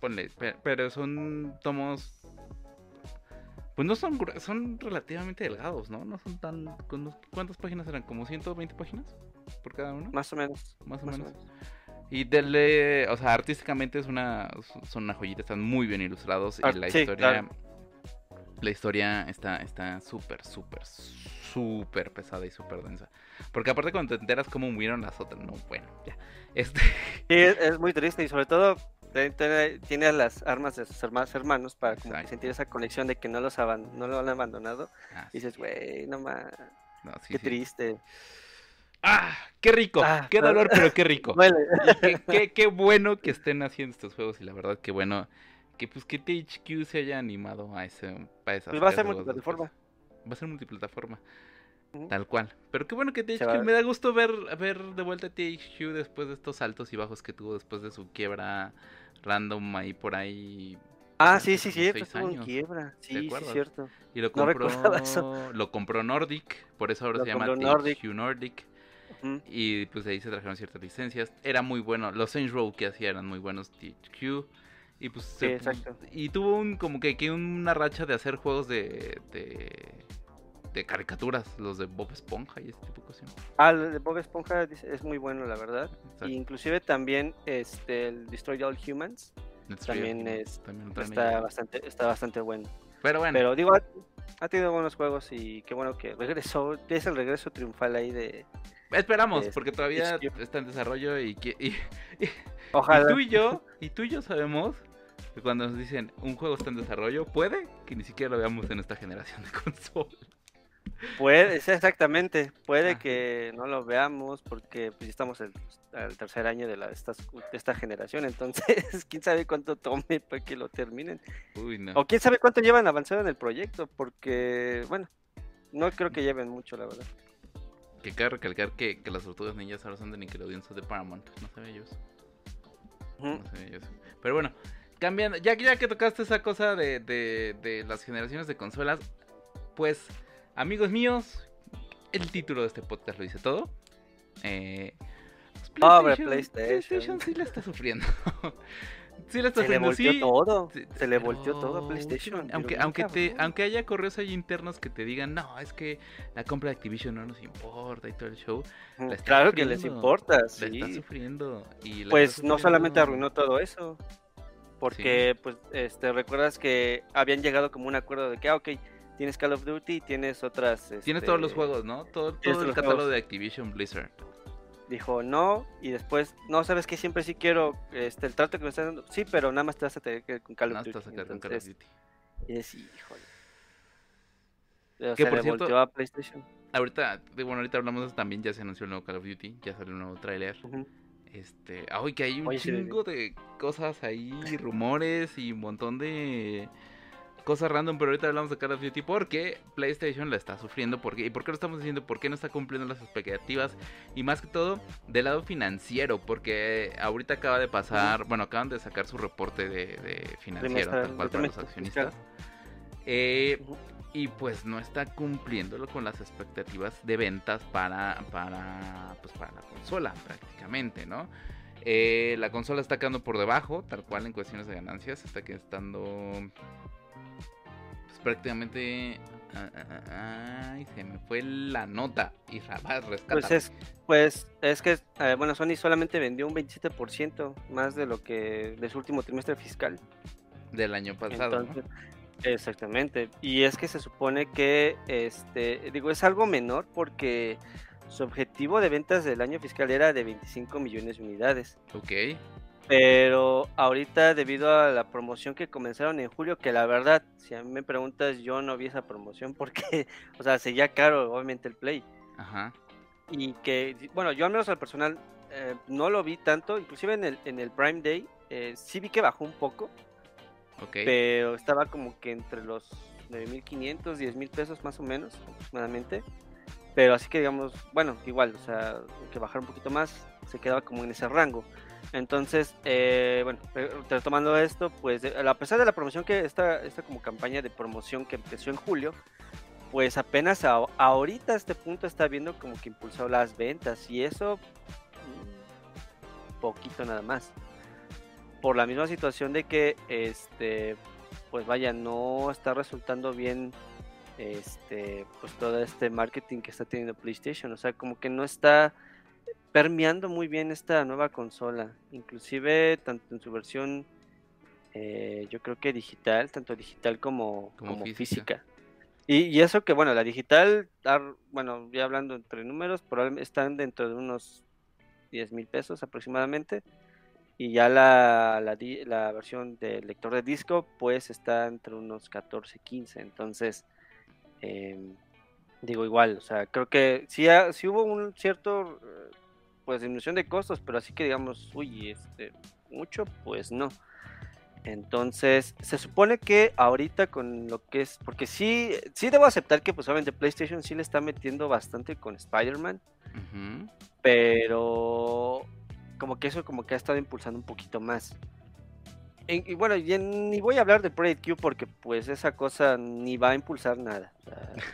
ponle. Pero son tomos... Pues no son... Son relativamente delgados, ¿no? No son tan... ¿Cuántas páginas eran? ¿Como 120 páginas? ¿Por cada uno? Más o menos. Más o menos. Y dele, o sea, artísticamente es una, son una joyita, están muy bien ilustrados y la historia, la historia está, está súper, súper, súper pesada y súper densa. Porque aparte cuando te enteras cómo murieron las otras, no, bueno, ya. Este... Sí, es, muy triste y sobre todo tiene las armas de sus hermanos para sentir esa conexión de que no los no lo han abandonado. y dices, güey, no más, qué triste. ¡Ah! ¡Qué rico! Ah, ¡Qué dolor, pero qué rico! qué, qué, bueno que estén haciendo estos juegos y la verdad que bueno que pues que THQ se haya animado a ese para pues va a ser multiplataforma. Va a ser multiplataforma. Tal cual. Pero qué bueno que THQ me da gusto ver, ver de vuelta a THQ después de estos altos y bajos que tuvo después de su quiebra random ahí por ahí. Ah, sí, sí, sí, estuvo en quiebra. Sí, sí, cierto. Y lo compró, lo compró Nordic, por eso ahora se llama THQ Nordic. Y pues de ahí se trajeron ciertas licencias. Era muy bueno. Los Saints Row que hacía eran muy buenos. THQ. Y pues y tuvo un como que, que, una racha de hacer juegos de, de de caricaturas, los de Bob Esponja y ese tipo de cosas. Ah, el de Bob Esponja es muy bueno, la verdad. inclusive también este, el Destroy All Humans también, es, está, bastante, está bastante bueno. Pero bueno. Pero digo, ha, tenido buenos juegos y qué bueno que regresó. Es el regreso triunfal ahí de. Esperamos, porque todavía está en desarrollo y, y, Ojalá. y tú y yo, y tú y yo sabemos que cuando nos dicen un juego está en desarrollo, puede que ni siquiera lo veamos en esta generación de consola. Puede, exactamente, puede que no lo veamos porque pues, estamos el tercer año de, la, de esta generación, entonces quién sabe cuánto tome para que lo terminen. O quién sabe cuánto llevan avanzado en el proyecto, porque, bueno, no creo que lleven mucho, la verdad. Que cabe recalcar que, que las tortugas ninjas ahora son de Nickelodeon, son de Paramount, no sabía yo eso. No sabía yo eso. Pero bueno, cambiando, ya, ya que tocaste esa cosa de, de, de las generaciones de consolas, pues Amigos míos, el título de este podcast lo dice todo. Eh, pues, PlayStation, PlayStation. PlayStation sí la está sufriendo. sí la está se le volteó todo. Se le volteó todo a PlayStation. Aunque, aunque, te, aunque haya correos ahí internos que te digan, no, es que la compra de Activision no nos importa y todo el show. claro que les importa, sí. La está sufriendo. Y pues no solamente arruinó todo eso. Porque, pues, este, recuerdas que habían llegado como un acuerdo de que, ah, ok, tienes Call of Duty, tienes otras... Tienes todos los este, juegos, ¿no? Todo, todo el catálogo de Activision Blizzard. Dijo no, y después, no, sabes que siempre sí quiero este, el trato que me estás dando. Sí, pero nada más te vas a tener que con Call of Duty. Te vas a con Call of Duty. Y es, híjole. O que por cierto, a PlayStation. Ahorita, bueno, ahorita hablamos de eso también, ya se anunció el nuevo Call of Duty, ya salió un nuevo tráiler. Este, ay, que hay un chingo de cosas ahí, rumores y un montón de cosa random, pero ahorita hablamos de Call of Duty porque PlayStation la está sufriendo. Porque, ¿Y por qué lo estamos diciendo? ¿Por qué no está cumpliendo las expectativas? Y más que todo, del lado financiero, porque ahorita acaba de pasar, bueno, acaban de sacar su reporte de, financiero, tal cual para los accionistas. Eh, y pues no está cumpliéndolo con las expectativas de ventas para, para, pues para la consola, prácticamente, ¿no? Eh, la consola está quedando por debajo, tal cual en cuestiones de ganancias, está quedando prácticamente. Ah, ah, ah, ay, se me fue la nota y Pues es, pues es que, eh, bueno, Sony solamente vendió un 27% más de lo que de su último trimestre fiscal. Del año pasado. Exactamente. Y es que se supone que, este, digo, es algo menor porque su objetivo de ventas del año fiscal era de 25 millones de unidades. Ok. Pero ahorita debido a la promoción que comenzaron en julio, que la verdad, si a mí me preguntas, yo no vi esa promoción porque, o sea, seguía caro obviamente el Play. Ajá. Y que, bueno, yo al menos al personal eh, no lo vi tanto, inclusive en el, en el Prime Day, eh, sí vi que bajó un poco. Ok. Pero estaba como que entre los 9.500, 10.000 pesos más o menos, aproximadamente. Pero así que digamos, bueno, igual, o sea, que bajar un poquito más, se quedaba como en ese rango. Entonces, eh, bueno, retomando esto, pues a pesar de la promoción que esta, esta como campaña de promoción que empezó en julio, pues apenas ahorita a este punto está viendo como que impulsó las ventas y eso mm, poquito nada más. Por la misma situación de que este pues vaya, no está resultando bien este pues todo este marketing que está teniendo PlayStation, o sea, como que no está permeando muy bien esta nueva consola, inclusive tanto en su versión, eh, yo creo que digital, tanto digital como, como, física. Y, eso que, bueno, la digital, bueno, ya hablando entre números, probablemente están dentro de unos 10 mil pesos aproximadamente. Y ya la, la, versión del lector de disco, pues está entre unos 14, 15. Entonces, em, digo igual, o sea, creo que sí, sí hubo un cierto pues disminución de costos, pero así que digamos, uy, este, mucho, pues no. Entonces, se supone que ahorita con lo que es, porque sí, sí debo aceptar que pues obviamente PlayStation sí le está metiendo bastante con Spider-Man, pero como que eso como que ha estado impulsando un poquito más. Y, bueno, ni voy a hablar de Project Q porque pues esa cosa ni va a impulsar nada.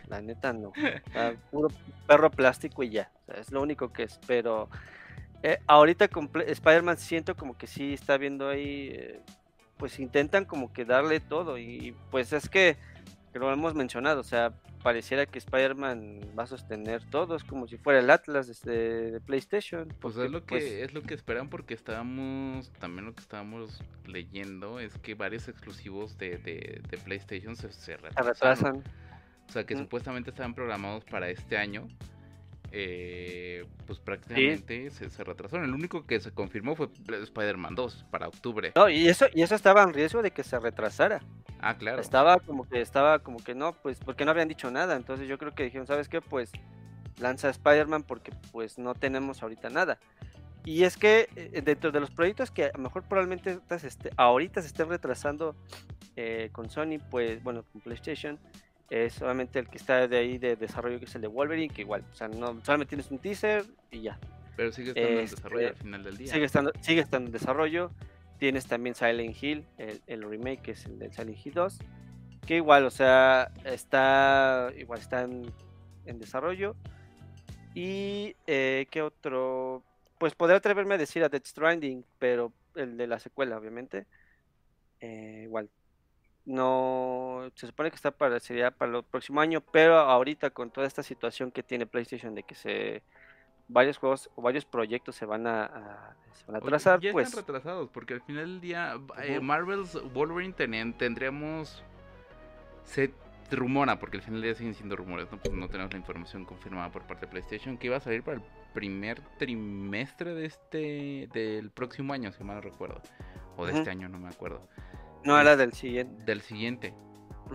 la neta no. puro perro plástico y ya. Es lo único que es. Pero eh, ahorita con Spider-Man siento como que sí está viendo ahí. Eh, pues intentan como que darle todo. Y pues es que lo hemos mencionado, o sea, pareciera que Spider-Man va a sostener todo, es como si fuera el Atlas de, PlayStation. Pues es lo que pues es lo que esperan porque estábamos, también lo que estábamos leyendo es que varios exclusivos de, de, PlayStation se, retrasan. O sea, que supuestamente estaban programados para este año eh, pues prácticamente se, se, retrasaron. El único que se confirmó fue Spider-Man 2 para octubre. No, y eso, y eso estaba en riesgo de que se retrasara. Ah, claro. Estaba como que, estaba como que no, pues, porque no habían dicho nada. Entonces yo creo que dijeron, ¿sabes qué? Pues lanza Spider-Man porque pues no tenemos ahorita nada. Y es que eh, dentro de los proyectos que a lo mejor probablemente este, ahorita se estén retrasando eh, con Sony, pues bueno, con PlayStation, es solamente el que está de ahí de desarrollo, que es el de Wolverine, que igual, o sea, no, solamente tienes un teaser y ya. Pero sigue estando en este, desarrollo al final del día. Sigue estando, sigue estando en desarrollo. Tienes también Silent Hill, el, remake, que es el de Silent Hill 2. Que igual, o sea, está igual está en, desarrollo. Y eh, qué otro. Pues podría atreverme a decir a Death Stranding, pero el de la secuela, obviamente. Eh, igual, no se supone que está para sería para el próximo año, pero ahorita con toda esta situación que tiene PlayStation de que se varios juegos o varios proyectos se van a, se van a atrasar, ya pues están retrasados porque al final del día eh, Marvel's Wolverine tendríamos se rumora porque al final del día siguen siendo rumores, no pues no tenemos la información confirmada por parte de PlayStation que iba a salir para el primer trimestre de este del próximo año, si mal no recuerdo, o de este año, no me acuerdo. No, era del siguiente. Del siguiente.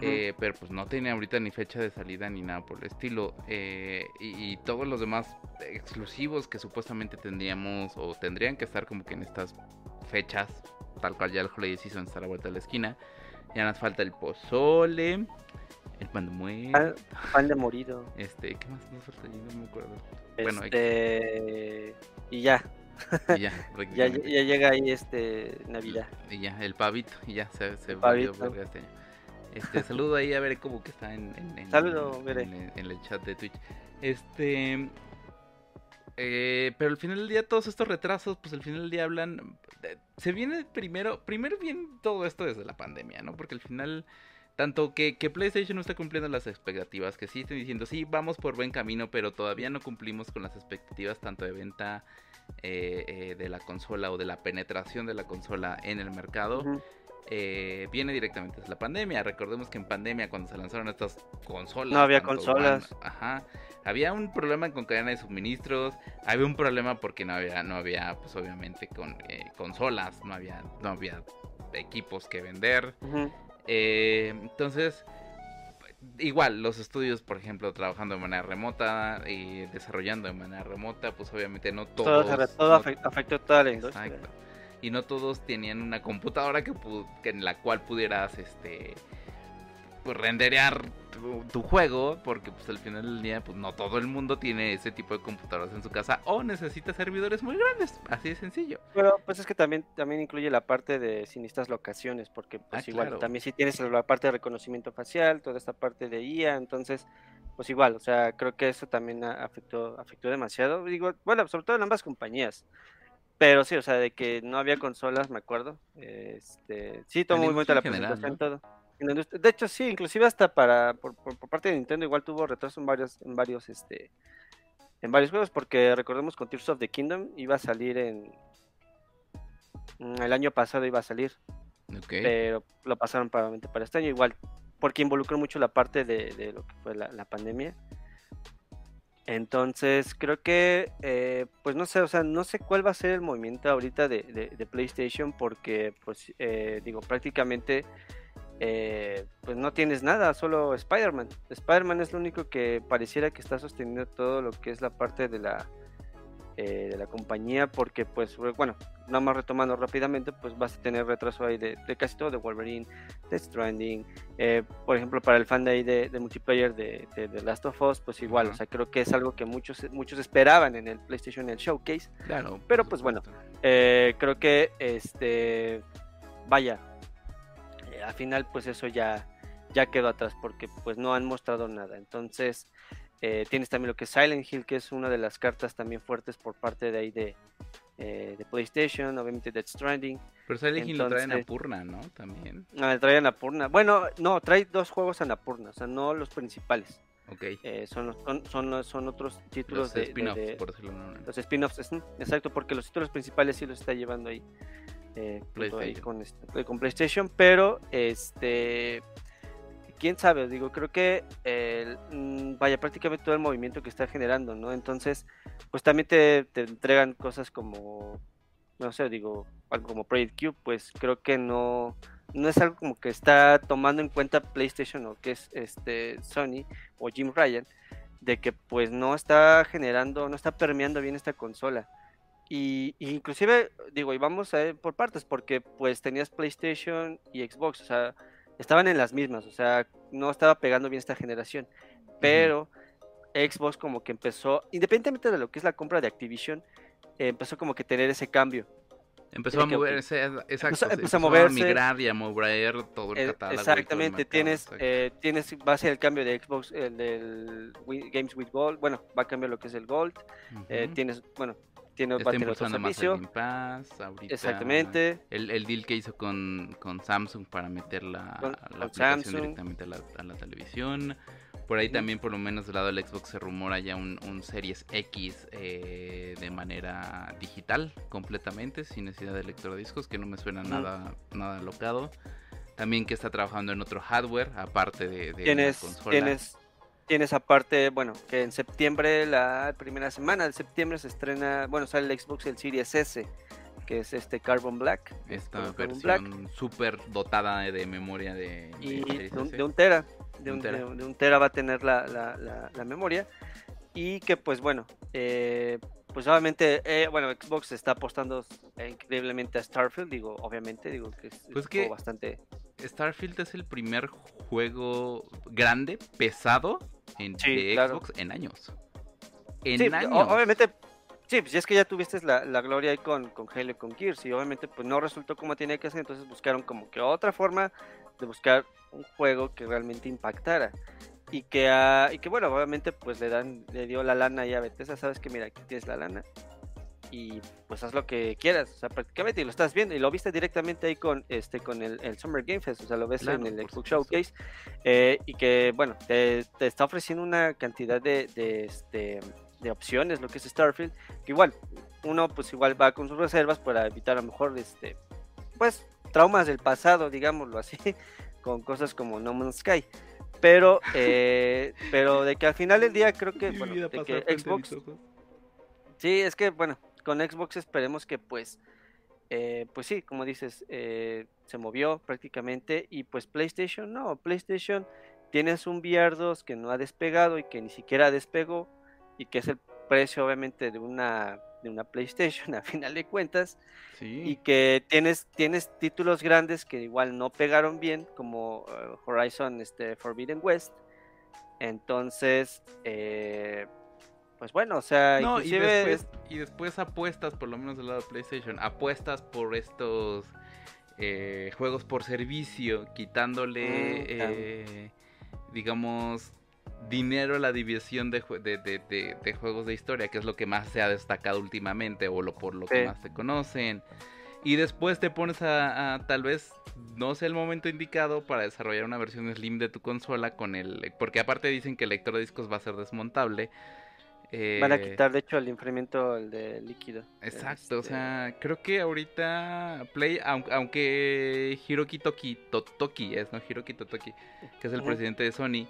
Eh, pero pues no tiene ahorita ni fecha de salida ni nada por el estilo. Eh, y, todos los demás exclusivos que supuestamente tendríamos o tendrían que estar como que en estas fechas, tal cual ya el Holiday Season está a la vuelta de la esquina. Ya nos falta el pozole, el pan de muerto. Pan, de morido. Este, ¿qué más nos falta? Yo no me acuerdo. Este... y ya. Y ya, ya, llega ahí este Navidad. Y ya, el pavito, y ya se, se volvió este año. Este, saludo ahí a ver cómo que está en, en, en, el chat de Twitch. Este. Eh, pero al final del día, todos estos retrasos, pues al final del día hablan. Se viene primero. Primero viene todo esto desde la pandemia, ¿no? Porque al final. Tanto que, que PlayStation no está cumpliendo las expectativas, que sí están diciendo, sí, vamos por buen camino, pero todavía no cumplimos con las expectativas tanto de venta eh, eh, de la consola o de la penetración de la consola en el mercado. Eh, viene directamente desde la pandemia. Recordemos que en pandemia, cuando se lanzaron estas consolas, no había consolas. ajá, había un problema con cadena de suministros, había un problema porque no había, no había, pues obviamente, con consolas, no había, no había equipos que vender. entonces, igual los estudios, por ejemplo, trabajando de manera remota y desarrollando de manera remota, pues obviamente no todos... Todo, afectó toda la industria. Exacto. Y no todos tenían una computadora que, que en la cual pudieras este pues renderear tu, juego, porque pues al final del día pues no todo el mundo tiene ese tipo de computadoras en su casa o necesita servidores muy grandes, así de sencillo. Pero pues es que también también incluye la parte de sin estas locaciones, porque pues ah, igual también si tienes la parte de reconocimiento facial, toda esta parte de IA, entonces pues igual, o sea, creo que eso también afectó afectó demasiado, digo, bueno, sobre todo en ambas compañías. Pero sí, o sea, de que no había consolas, me acuerdo. Este, sí, tomó muy buena la presentación todo. De hecho, sí, inclusive hasta para por, parte de Nintendo igual tuvo retraso en varios, en varios, este, en varios juegos, porque recordemos con Tears of the Kingdom iba a salir en mm, el año pasado iba a salir, pero lo pasaron para, para este año igual, porque involucró mucho la parte de, lo que fue la, pandemia. Entonces creo que, eh, pues no sé, o sea, no sé cuál va a ser el movimiento ahorita de, de PlayStation, porque, pues, eh, digo, prácticamente eh, pues no tienes nada, solo Spider-Man. Spider-Man es lo único que pareciera que está sosteniendo todo lo que es la parte de la eh, de la compañía, porque pues bueno, nada más retomando rápidamente, pues vas a tener retraso ahí de, casi todo, de Wolverine, de Stranding, eh, por ejemplo para el fan de ahí de, multiplayer de, de, Last of Us, pues igual, o sea, creo que es algo que muchos muchos esperaban en el PlayStation el Showcase, claro, pero pues bueno, creo que este vaya, al final pues eso ya, ya quedó atrás porque pues no han mostrado nada. Entonces eh, tienes también lo que es Silent Hill, que es una de las cartas también fuertes por parte de ahí de, eh, de PlayStation, obviamente Dead Stranding. Pero Silent Hill lo trae en Apurna, ¿no? También. Ah, trae en Apurna. Bueno, no, trae dos juegos en Apurna, o sea, no los principales. Ok. Eh, son, son, son, otros títulos los de, spin-offs, por decirlo Los spin-offs, exacto, porque los títulos principales sí los está llevando ahí, eh, con, este, con PlayStation, pero este quién sabe, digo, creo que mm, vaya prácticamente todo el movimiento que está generando, ¿no? Entonces, pues también te, entregan cosas como, no sé, digo, algo como Project Cube, pues creo que no, no es algo como que está tomando en cuenta PlayStation o que es este Sony o Jim Ryan, de que pues no está generando, no está permeando bien esta consola. Y, inclusive, digo, y vamos a ir por partes, porque pues tenías PlayStation y Xbox, o sea, estaban en las mismas, o sea, no estaba pegando bien esta generación. Pero Xbox como que empezó, independientemente de lo que es la compra de Activision, empezó como que tener ese cambio. Empezó a moverse, exacto, empezó, a moverse, a migrar y a mover todo el eh, catálogo. Exactamente, tienes, eh, tienes, va a ser el cambio de Xbox, el del Games with Gold, bueno, va a cambiar lo que es el Gold, eh, tienes, bueno, tiene, Está impulsando más el Pass, ahorita Exactamente. El, el, deal que hizo con, con Samsung para meter la, la aplicación directamente a la, a la, televisión. Por ahí también, por lo menos del lado del Xbox, se rumora ya un, un Series X eh, de manera digital, completamente, sin necesidad de lector de discos, que no me suena nada, nada locado. También que está trabajando en otro hardware, aparte de, de ¿Tienes, consola. Tienes Tienes aparte, bueno, que en septiembre, la primera semana de septiembre se estrena, bueno, sale el Xbox el Series S, que es este Carbon Black. Esta versión súper dotada de memoria de, y de, un, tera. De un, de un, tera va a tener la, la, la, memoria. Y que pues bueno, eh, pues obviamente, eh, bueno, Xbox está apostando increíblemente a Starfield, digo, obviamente, digo que es, pues que bastante... Starfield es el primer juego grande, pesado, en Xbox en años. En años. Obviamente, sí, pues es que ya tuviste la, gloria ahí con, con Halo y con Gears y obviamente pues no resultó como tenía que hacer, entonces buscaron como que otra forma de buscar un juego que realmente impactara. Y que, y que bueno, obviamente pues le dan, le dio la lana ya a Bethesda, sabes que mira, aquí tienes la lana, y pues haz lo que quieras, o sea, prácticamente y lo estás viendo y lo viste directamente ahí con este con el, Summer Game Fest, o sea, lo ves en el Xbox Showcase eh, y que bueno, te, está ofreciendo una cantidad de, de, este, de opciones, lo que es Starfield, que igual uno pues igual va con sus reservas para evitar a lo mejor este pues traumas del pasado, digámoslo así, con cosas como No Man's Sky. Pero, eh, pero de que al final del día creo que, bueno, de que Xbox... Sí, es que, bueno, con Xbox esperemos que pues, eh, pues sí, como dices, eh, se movió prácticamente y pues PlayStation no, PlayStation tienes un VR2 que no ha despegado y que ni siquiera despegó y que es el precio obviamente de una de una PlayStation a final de cuentas y que tienes tienes títulos grandes que igual no pegaron bien como eh, Horizon este Forbidden West. Entonces eh, pues bueno, o sea, y después, y después apuestas, por lo menos del lado de PlayStation, apuestas por estos eh, juegos por servicio, quitándole, mm, eh, digamos, dinero a la división de, de, juegos de historia, que es lo que más se ha destacado últimamente o lo, por lo que más se conocen. Y después te pones a, a, tal vez no sea el momento indicado para desarrollar una versión slim de tu consola con el porque aparte dicen que el lector de discos va a ser desmontable Van a eh, quitar, de hecho, el enfriamiento el de líquido. Exacto, o este sea, creo que ahorita Play, aunque Hiroki Toki, Totoki es, ¿no? Hiroki Totoki, que es el presidente de Sony,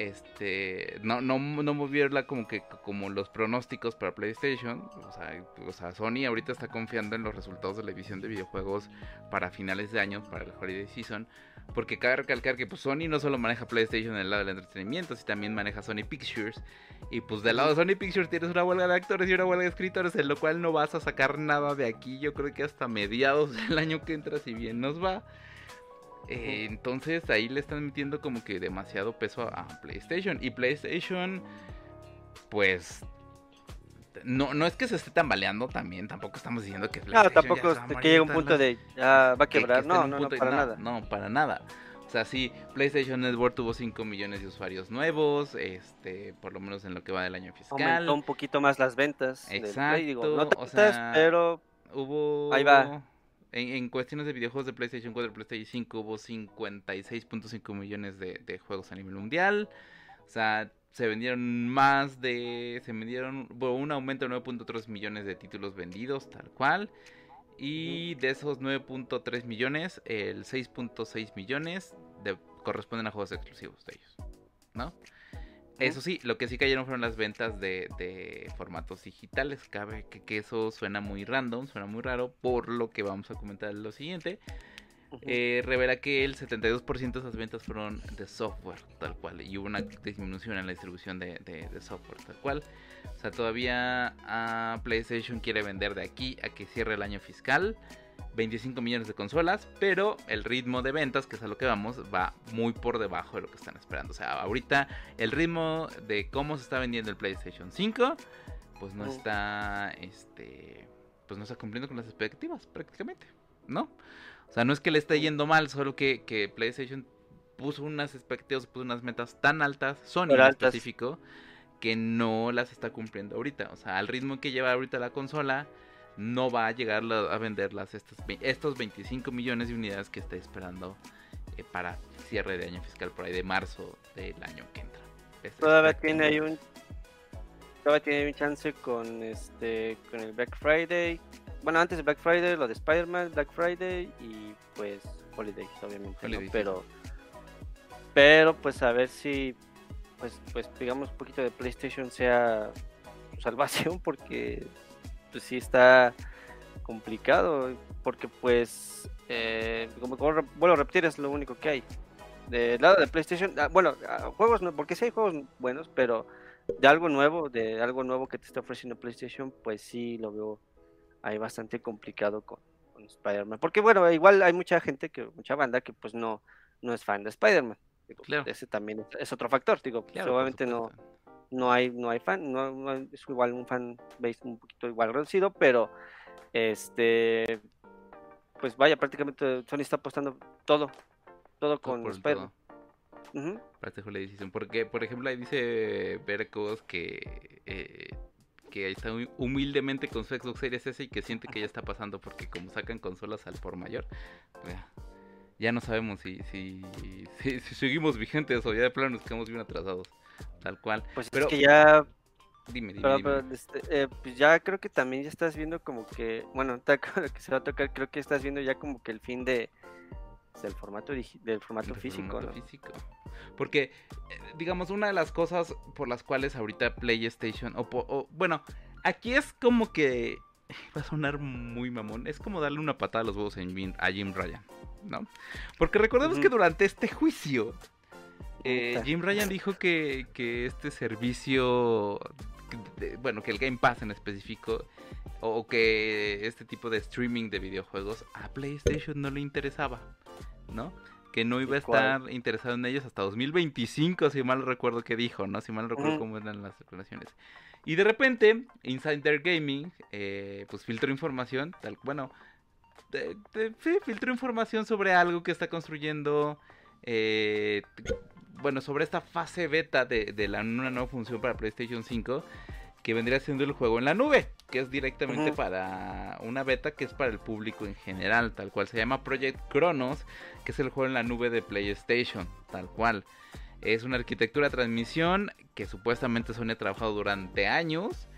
este no no no moverla como que como los pronósticos para PlayStation o sea, o sea Sony ahorita está confiando en los resultados de la edición de videojuegos para finales de año para el holiday season porque cabe recalcar que pues Sony no solo maneja PlayStation en el lado del entretenimiento sino también maneja Sony Pictures y pues del lado de Sony Pictures tienes una huelga de actores y una huelga de escritores en lo cual no vas a sacar nada de aquí yo creo que hasta mediados del año que entra si bien nos va eh, entonces ahí le están metiendo como que demasiado peso a, PlayStation. Y PlayStation, pues no, no es que se esté tambaleando también, tampoco estamos diciendo que No, tampoco que llegue un punto de ya va a quebrar, no, no, no, para nada. No, para nada. O sea, sí, PlayStation Network tuvo 5 millones de usuarios nuevos, este, por lo menos en lo que va del año fiscal. Aumentó un poquito más las ventas. Exacto. no o sea, pero hubo... Ahí va. En, cuestiones de videojuegos de PlayStation 4 y PlayStation 5 hubo 56.5 millones de, de, juegos a nivel mundial. O sea, se vendieron más de... Se vendieron... Bueno, un aumento de 9.3 millones de títulos vendidos, tal cual. Y de esos 9.3 millones, el 6.6 millones corresponden a juegos exclusivos de ellos. ¿No? Eso sí, lo que sí cayeron fueron las ventas de, formatos digitales. Cabe que, eso suena muy random, suena muy raro, por lo que vamos a comentar lo siguiente. Eh, revela que el 72% de esas ventas fueron de software, tal cual, y hubo una disminución en la distribución de, de software, tal cual. O sea, todavía ah, PlayStation quiere vender de aquí a que cierre el año fiscal 25 millones de consolas, pero el ritmo de ventas, que es a lo que vamos, va muy por debajo de lo que están esperando. O sea, ahorita el ritmo de cómo se está vendiendo el PlayStation 5, pues no está, este, pues no está cumpliendo con las expectativas prácticamente, ¿no? O sea, no es que le esté yendo mal, solo que, que PlayStation puso unas expectativas, puso unas metas tan altas, Sony en específico, que no las está cumpliendo ahorita. O sea, al ritmo que lleva ahorita la consola, no va a llegar a venderlas estos, estos 25 millones de unidades que está esperando eh, para cierre de año fiscal por ahí de marzo del año que entra. todavía tiene ahí un todavía tiene un chance con este con el Black Friday. Bueno, antes de Black Friday, lo de Spider-Man, Black Friday y pues Holidays, obviamente. Pero pero pues a ver si pues, pues digamos un poquito de PlayStation sea salvación porque pues sí está complicado porque pues eh, como, bueno repetir es lo único que hay del lado de PlayStation ah, bueno ah, juegos no porque sí hay juegos buenos pero de algo nuevo de algo nuevo que te está ofreciendo PlayStation pues sí lo veo ahí bastante complicado con, Spider-Man. Porque bueno igual hay mucha gente que mucha banda que pues no no es fan de Spider-Man. Ese también es, otro factor, digo, obviamente no, no hay, no hay fan, no, es igual un fan base un poquito igual reducido, pero este pues vaya, prácticamente Sony está apostando todo, todo con Spider-Man. Porque, por ejemplo, ahí dice Vercos que eh, que está humildemente con su Xbox Series S y que siente que ya está pasando porque como sacan consolas al por mayor, ya no sabemos si, si, si, seguimos vigentes o ya de plano nos quedamos bien atrasados. Tal cual. Pues pero, es que ya. Dime, dime. Este, eh, pues ya creo que también ya estás viendo como que. Bueno, que se va a tocar, creo que estás viendo ya como que el fin de del formato del formato físico, físico. Porque, eh, digamos, una de las cosas por las cuales ahorita PlayStation, o, o, bueno, aquí es como que va a sonar muy mamón, es como darle una patada a los huevos a Jim Ryan. ¿no? Porque recordemos que durante este juicio, eh, Jim Ryan dijo que, este servicio, bueno, que el Game Pass en específico, o que este tipo de streaming de videojuegos a PlayStation no le interesaba, ¿no? Que no iba a estar interesado en ellos hasta 2025, si mal recuerdo que dijo, ¿no? Si mal recuerdo cómo eran las declaraciones. Y de repente, Insider Gaming, eh, pues filtró información, tal, bueno, sí, filtró información sobre algo que está construyendo. Eh, bueno, sobre esta fase beta de, la, una nueva función para PlayStation 5 que vendría siendo el juego en la nube, que es directamente para una beta que es para el público en general, tal cual se llama Project Chronos, que es el juego en la nube de PlayStation, tal cual. Es una arquitectura de transmisión que supuestamente Sony ha trabajado durante años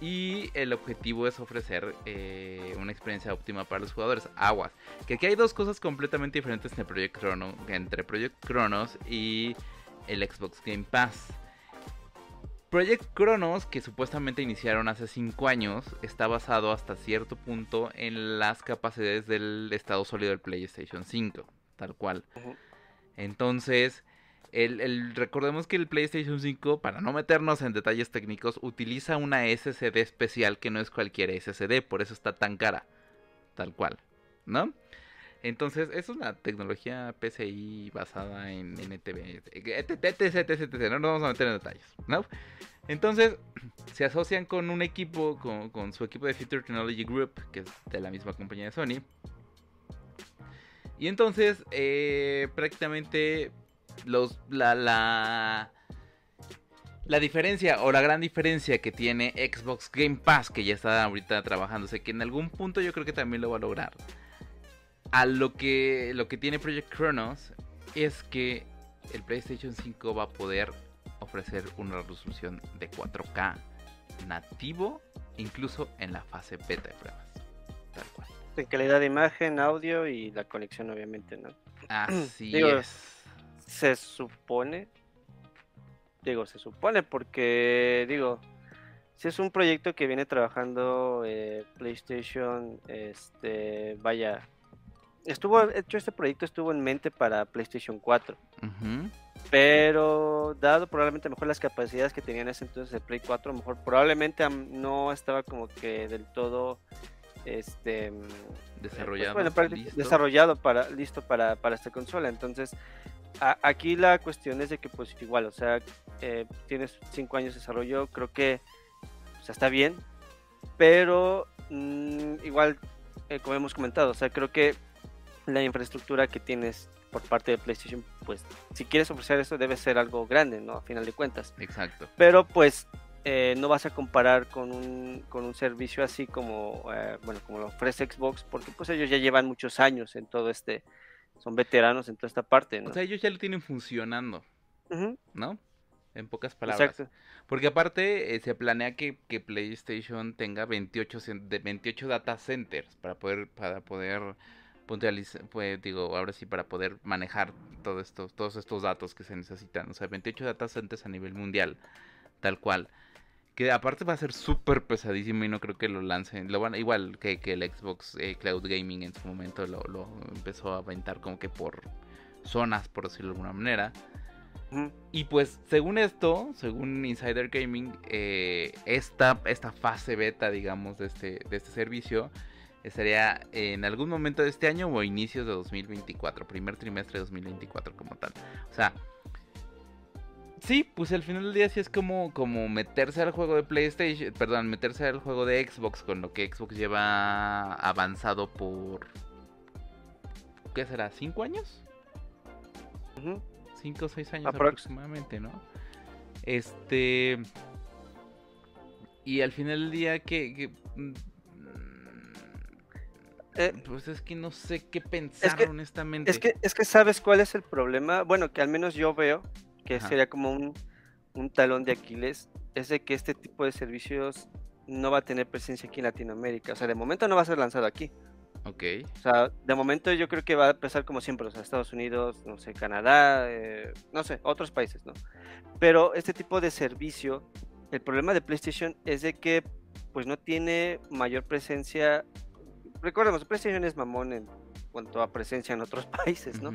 y el objetivo es ofrecer eh, una experiencia óptima para los jugadores. Aguas. Que aquí hay dos cosas completamente diferentes entre Project, Chrono, entre Project Chronos y el Xbox Game Pass. Project Chronos, que supuestamente iniciaron hace 5 años, está basado hasta cierto punto en las capacidades del estado sólido del PlayStation 5, tal cual. Entonces, el, recordemos que el PlayStation 5, para no meternos en detalles técnicos, utiliza una SSD especial que no es cualquier SSD, por eso está tan cara, tal cual, ¿no? Entonces, es una tecnología PCI basada en NTV, no nos vamos a meter en detalles, ¿no? Entonces, se asocian con un equipo, con, con su equipo de Future Technology Group, que es de la misma compañía de Sony, Y entonces, eh, prácticamente los, la, la, la diferencia o la gran diferencia que tiene Xbox Game Pass, que ya está ahorita trabajándose, que en algún punto yo creo que también lo va a lograr, a lo que, lo que tiene Project Chronos es que el PlayStation 5 va a poder ofrecer una resolución de 4K nativo, incluso en la fase beta de pruebas. Tal cual. En calidad de imagen, audio y la conexión, obviamente, ¿no? Así es. Se supone. Digo, se supone porque, digo, si es un proyecto que viene trabajando eh, PlayStation, este, vaya, estuvo, hecho este proyecto estuvo en mente para PlayStation 4. Pero dado probablemente mejor las capacidades que tenían ese entonces el Play 4, mejor probablemente no estaba como que del todo este desarrollado, listo. desarrollado para listo para, para esta consola. Entonces, aquí la cuestión es de que pues igual, o sea, eh, tienes 5 años de desarrollo, creo que o sea, está bien, pero mm, igual eh, como hemos comentado, o sea, creo que la infraestructura que tienes por parte de PlayStation, pues si quieres ofrecer eso debe ser algo grande, ¿no? A final de cuentas. Exacto. Pero pues eh, no vas a comparar con un, con un servicio así como, eh, bueno, como lo ofrece Xbox, porque pues ellos ya llevan muchos años en todo este, son veteranos en toda esta parte, ¿no? O sea, ellos ya lo tienen funcionando, ¿no? En pocas palabras. Exacto. Porque aparte eh, se planea que, que, PlayStation tenga 28, de 28 data centers para poder, para poder puntualizar, pues digo, ahora sí para poder manejar todo esto, todos estos datos que se necesitan. O sea, 28 data centers a nivel mundial, tal cual. Que aparte va a ser súper pesadísimo y no creo que lo lancen. Lo van, igual que, que el Xbox eh, Cloud Gaming en su momento lo, lo, empezó a aventar como que por zonas, por decirlo de alguna manera. Y pues según esto, según Insider Gaming, eh, esta, esta fase beta, digamos, de este, de este servicio estaría en algún momento de este año o inicios de 2024, primer trimestre de 2024 como tal. O sea, sí, pues al final del día sí es como, como meterse al juego de PlayStation, perdón, meterse al juego de Xbox con lo que Xbox lleva avanzado por... ¿Qué será? ¿Cinco años? Cinco o seis años aproximadamente, ¿no? Este... Y al final del día que eh, pues es que no sé qué pensar, honestamente. Es que, es que sabes cuál es el problema. Bueno, que al menos yo veo que sería como un, un, talón de Aquiles. Es de que este tipo de servicios no va a tener presencia aquí en Latinoamérica. O sea, de momento no va a ser lanzado aquí. Ok. O sea, de momento yo creo que va a empezar como siempre. O sea, Estados Unidos, no sé, Canadá, eh, no sé, otros países, ¿no? Pero este tipo de servicio, el problema de PlayStation es de que pues no tiene mayor presencia recordemos, PlayStation es mamón en cuanto a presencia en otros países, ¿no?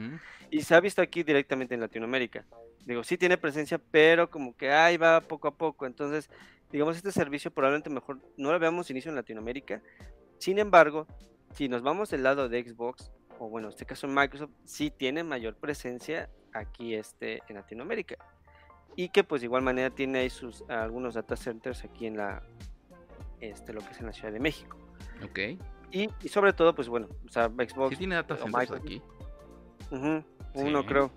Y se ha visto aquí directamente en Latinoamérica. Digo, sí tiene presencia, pero como que ahí va poco a poco. Entonces, digamos, este servicio probablemente mejor no lo veamos inicio en Latinoamérica. Sin embargo, si nos vamos del lado de Xbox, o bueno, en este caso Microsoft, sí tiene mayor presencia aquí este, en Latinoamérica. Y que pues de igual manera tiene ahí sus algunos data centers aquí en la este lo que es en la Ciudad de México. Ok. Y, sobre todo, pues bueno, o sea, Xbox. ¿Sí tiene data centers aquí? uno creo.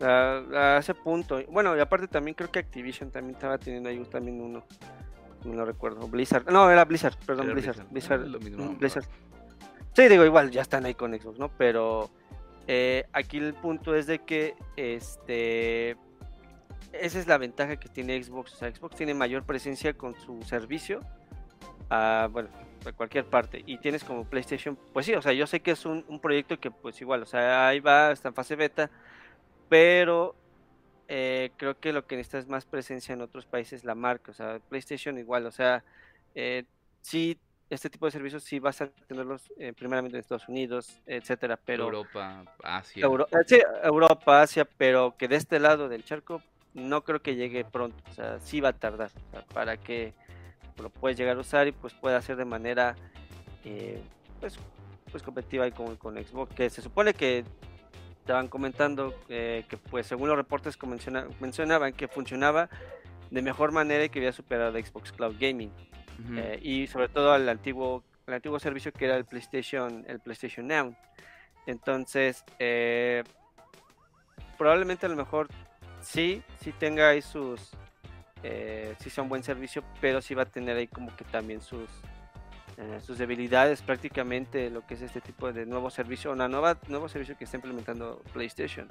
a, ese punto. Bueno, y aparte también creo que Activision también estaba teniendo ahí también uno. No lo recuerdo. Blizzard. No, era Blizzard, perdón, Blizzard. Blizzard. Ah, mismo, Blizzard. Sí, digo, igual, ya están ahí con Xbox, ¿no? Pero eh, aquí el punto es de que este esa es la ventaja que tiene Xbox. O sea, Xbox tiene mayor presencia con su servicio a, bueno, a cualquier parte y tienes como PlayStation, pues sí, o sea, yo sé que es un, proyecto que pues igual, o sea, ahí va, está en fase beta, pero eh, creo que lo que necesita es más presencia en otros países, la marca, o sea, PlayStation igual, o sea, eh, sí, este tipo de servicios sí vas a tenerlos eh, primeramente en Estados Unidos, etcétera, pero... Europa, Asia. sí, Europa, Asia, pero que de este lado del charco no creo que llegue pronto, o sea, sí va a tardar, para que lo puedes llegar a usar y pues puede hacer de manera eh, pues, pues competitiva con, con Xbox, que se supone que estaban comentando eh, que pues según los reportes que mencionaban que funcionaba de mejor manera y que había superado a Xbox Cloud Gaming eh, y sobre todo al antiguo el antiguo servicio que era el PlayStation, el PlayStation Now. Entonces, eh, probablemente a lo mejor sí, sí tenga ahí sus, eh, sí un buen servicio, pero sí va a tener ahí como que también sus, eh, sus debilidades prácticamente lo que es este tipo de nuevo servicio, una nueva nuevo servicio que está implementando PlayStation.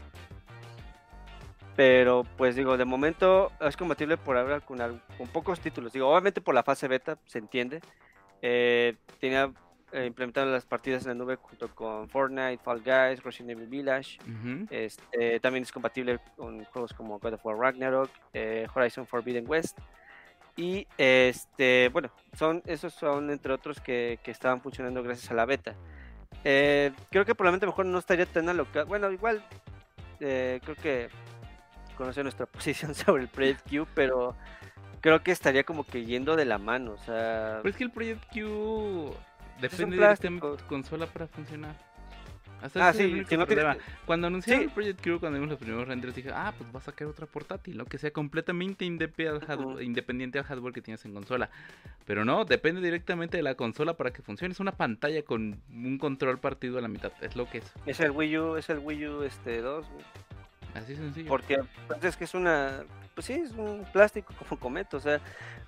Pero pues digo, de momento es compatible por ahora con, con pocos títulos. Digo, obviamente por la fase beta se entiende. Eh, tenía eh, implementado las partidas en la nube junto con Fortnite, Fall Guys, Resident Evil Village. este, también es compatible con juegos como God of War Ragnarok, eh, Horizon Forbidden West. Y este, bueno, son esos son entre otros que, que estaban funcionando gracias a la beta. Eh, creo que probablemente mejor no estaría tan alocado. Bueno, igual creo que conoce nuestra posición sobre el Project Q, pero creo que estaría como que yendo de la mano, o sea... Pero es que el Project Q depende directamente de tu consola para funcionar. ah, sí, no Cuando anunciaron el Project Q, cuando vimos los primeros renders, dije, ah, pues va a sacar otra portátil, ¿no? Que sea completamente independiente al hardware que tienes en consola. Pero no, depende directamente de la consola para que funcione. Es una pantalla con un control partido a la mitad, es lo que es. Es el Wii U, es el Wii U este 2, Así sencillo. Porque pues, es que es una, pues sí, es un plástico como comento, o sea,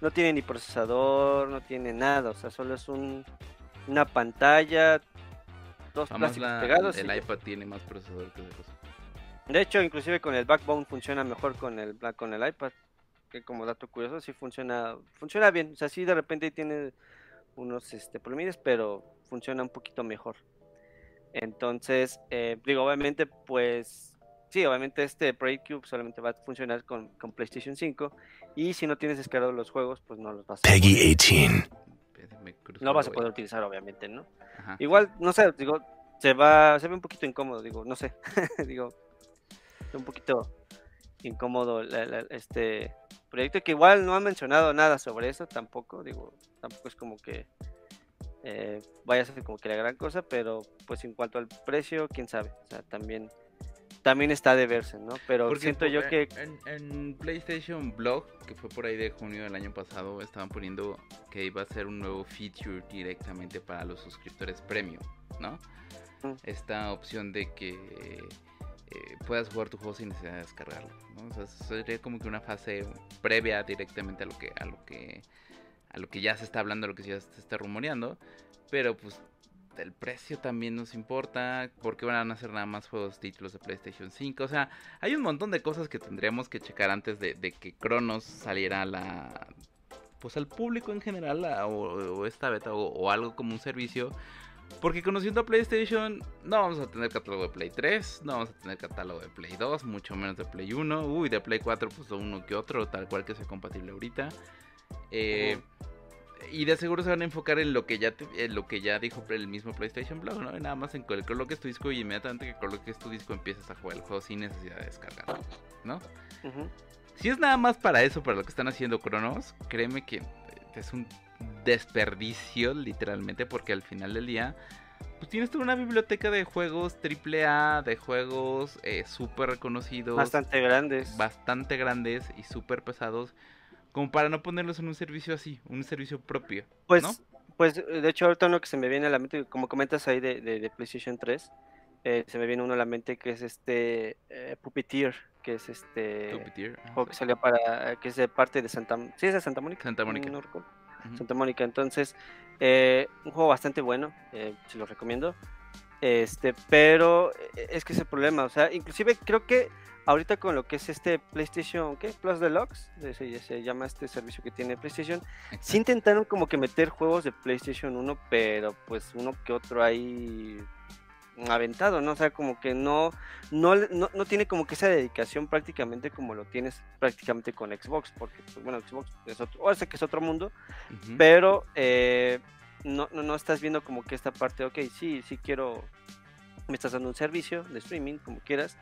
no tiene ni procesador, no tiene nada, o sea, solo es un, una pantalla, dos plásticos pegados. El iPad tiene más procesador que otra cosa. De hecho, inclusive con el backbone funciona mejor con el con el iPad, que como dato curioso sí funciona, funciona bien, o sea, sí de repente tiene unos este problemas, pero funciona un poquito mejor. Entonces, eh, digo, obviamente, pues sí, obviamente este Project Cube solamente va a funcionar con, PlayStation 5 y si no tienes descargado los juegos, pues no los vas a Peggy 18. No vas a poder utilizar, obviamente, ¿no? Igual, no sé, digo, se va, se ve un poquito incómodo, digo, no sé, digo, un poquito incómodo este proyecto que igual no han mencionado nada sobre eso tampoco, digo, tampoco es como que eh, vaya a ser como que la gran cosa, pero pues en cuanto al precio, quién sabe, o sea, también también está de verse, ¿no? Pero siento yo que... En, PlayStation Blog, que fue por ahí de junio del año pasado, estaban poniendo que iba a ser un nuevo feature directamente para los suscriptores premium, ¿no? Mm. Esta opción de que eh, puedas jugar tu juego sin necesidad de descargarlo, ¿no? O sea, sería como que una fase previa directamente a lo que, a lo que, a lo que ya se está hablando, a lo que ya se está rumoreando, pero pues el precio también nos importa, porque van a hacer nada más juegos títulos de PlayStation 5, o sea, hay un montón de cosas que tendríamos que checar antes de, que Cronos saliera a la pues al público en general o, esta beta o, algo como un servicio. Porque conociendo a PlayStation, no vamos a tener catálogo de Play 3, no vamos a tener catálogo de Play 2, mucho menos de Play 1. Uy, de Play 4, pues uno que otro, tal cual que sea compatible ahorita. Eh, y de seguro se van a enfocar en lo que ya en lo que ya dijo el mismo PlayStation Blog, ¿no? Nada más en que coloques tu disco y inmediatamente que coloques tu disco empiezas a jugar el juego sin necesidad de descargarlo, ¿no? Si es nada más para eso, para lo que están haciendo Cronos, créeme que es un desperdicio literalmente porque al final del día pues tienes toda una biblioteca de juegos AAA, de juegos eh, súper reconocidos. Bastante grandes. Bastante grandes y súper pesados como para no ponerlos en un servicio así, un servicio propio. Pues, pues de hecho, ahorita uno que se me viene a la mente, como comentas ahí de, PlayStation 3, eh, se me viene uno a la mente que es este eh, Puppeteer, que es este juego que salió para, que es de parte de Santa, sí es de Santa Mónica. Santa Mónica. Santa Mónica, entonces, eh, un juego bastante bueno, se lo recomiendo. Este, pero es que es el problema, o sea, inclusive creo que ahorita con lo que es este PlayStation, ¿qué? Plus Deluxe, se, se llama este servicio que tiene PlayStation, sí intentaron como que meter juegos de PlayStation 1, pero pues uno que otro ahí aventado, ¿no? O sea, como que no, no, no, tiene como que esa dedicación prácticamente como lo tienes prácticamente con Xbox, porque, pues, bueno, Xbox es otro, o sea que es otro mundo, pero eh, no, no, no estás viendo como que esta parte, ok, sí, sí quiero, me estás dando un servicio de streaming, como quieras,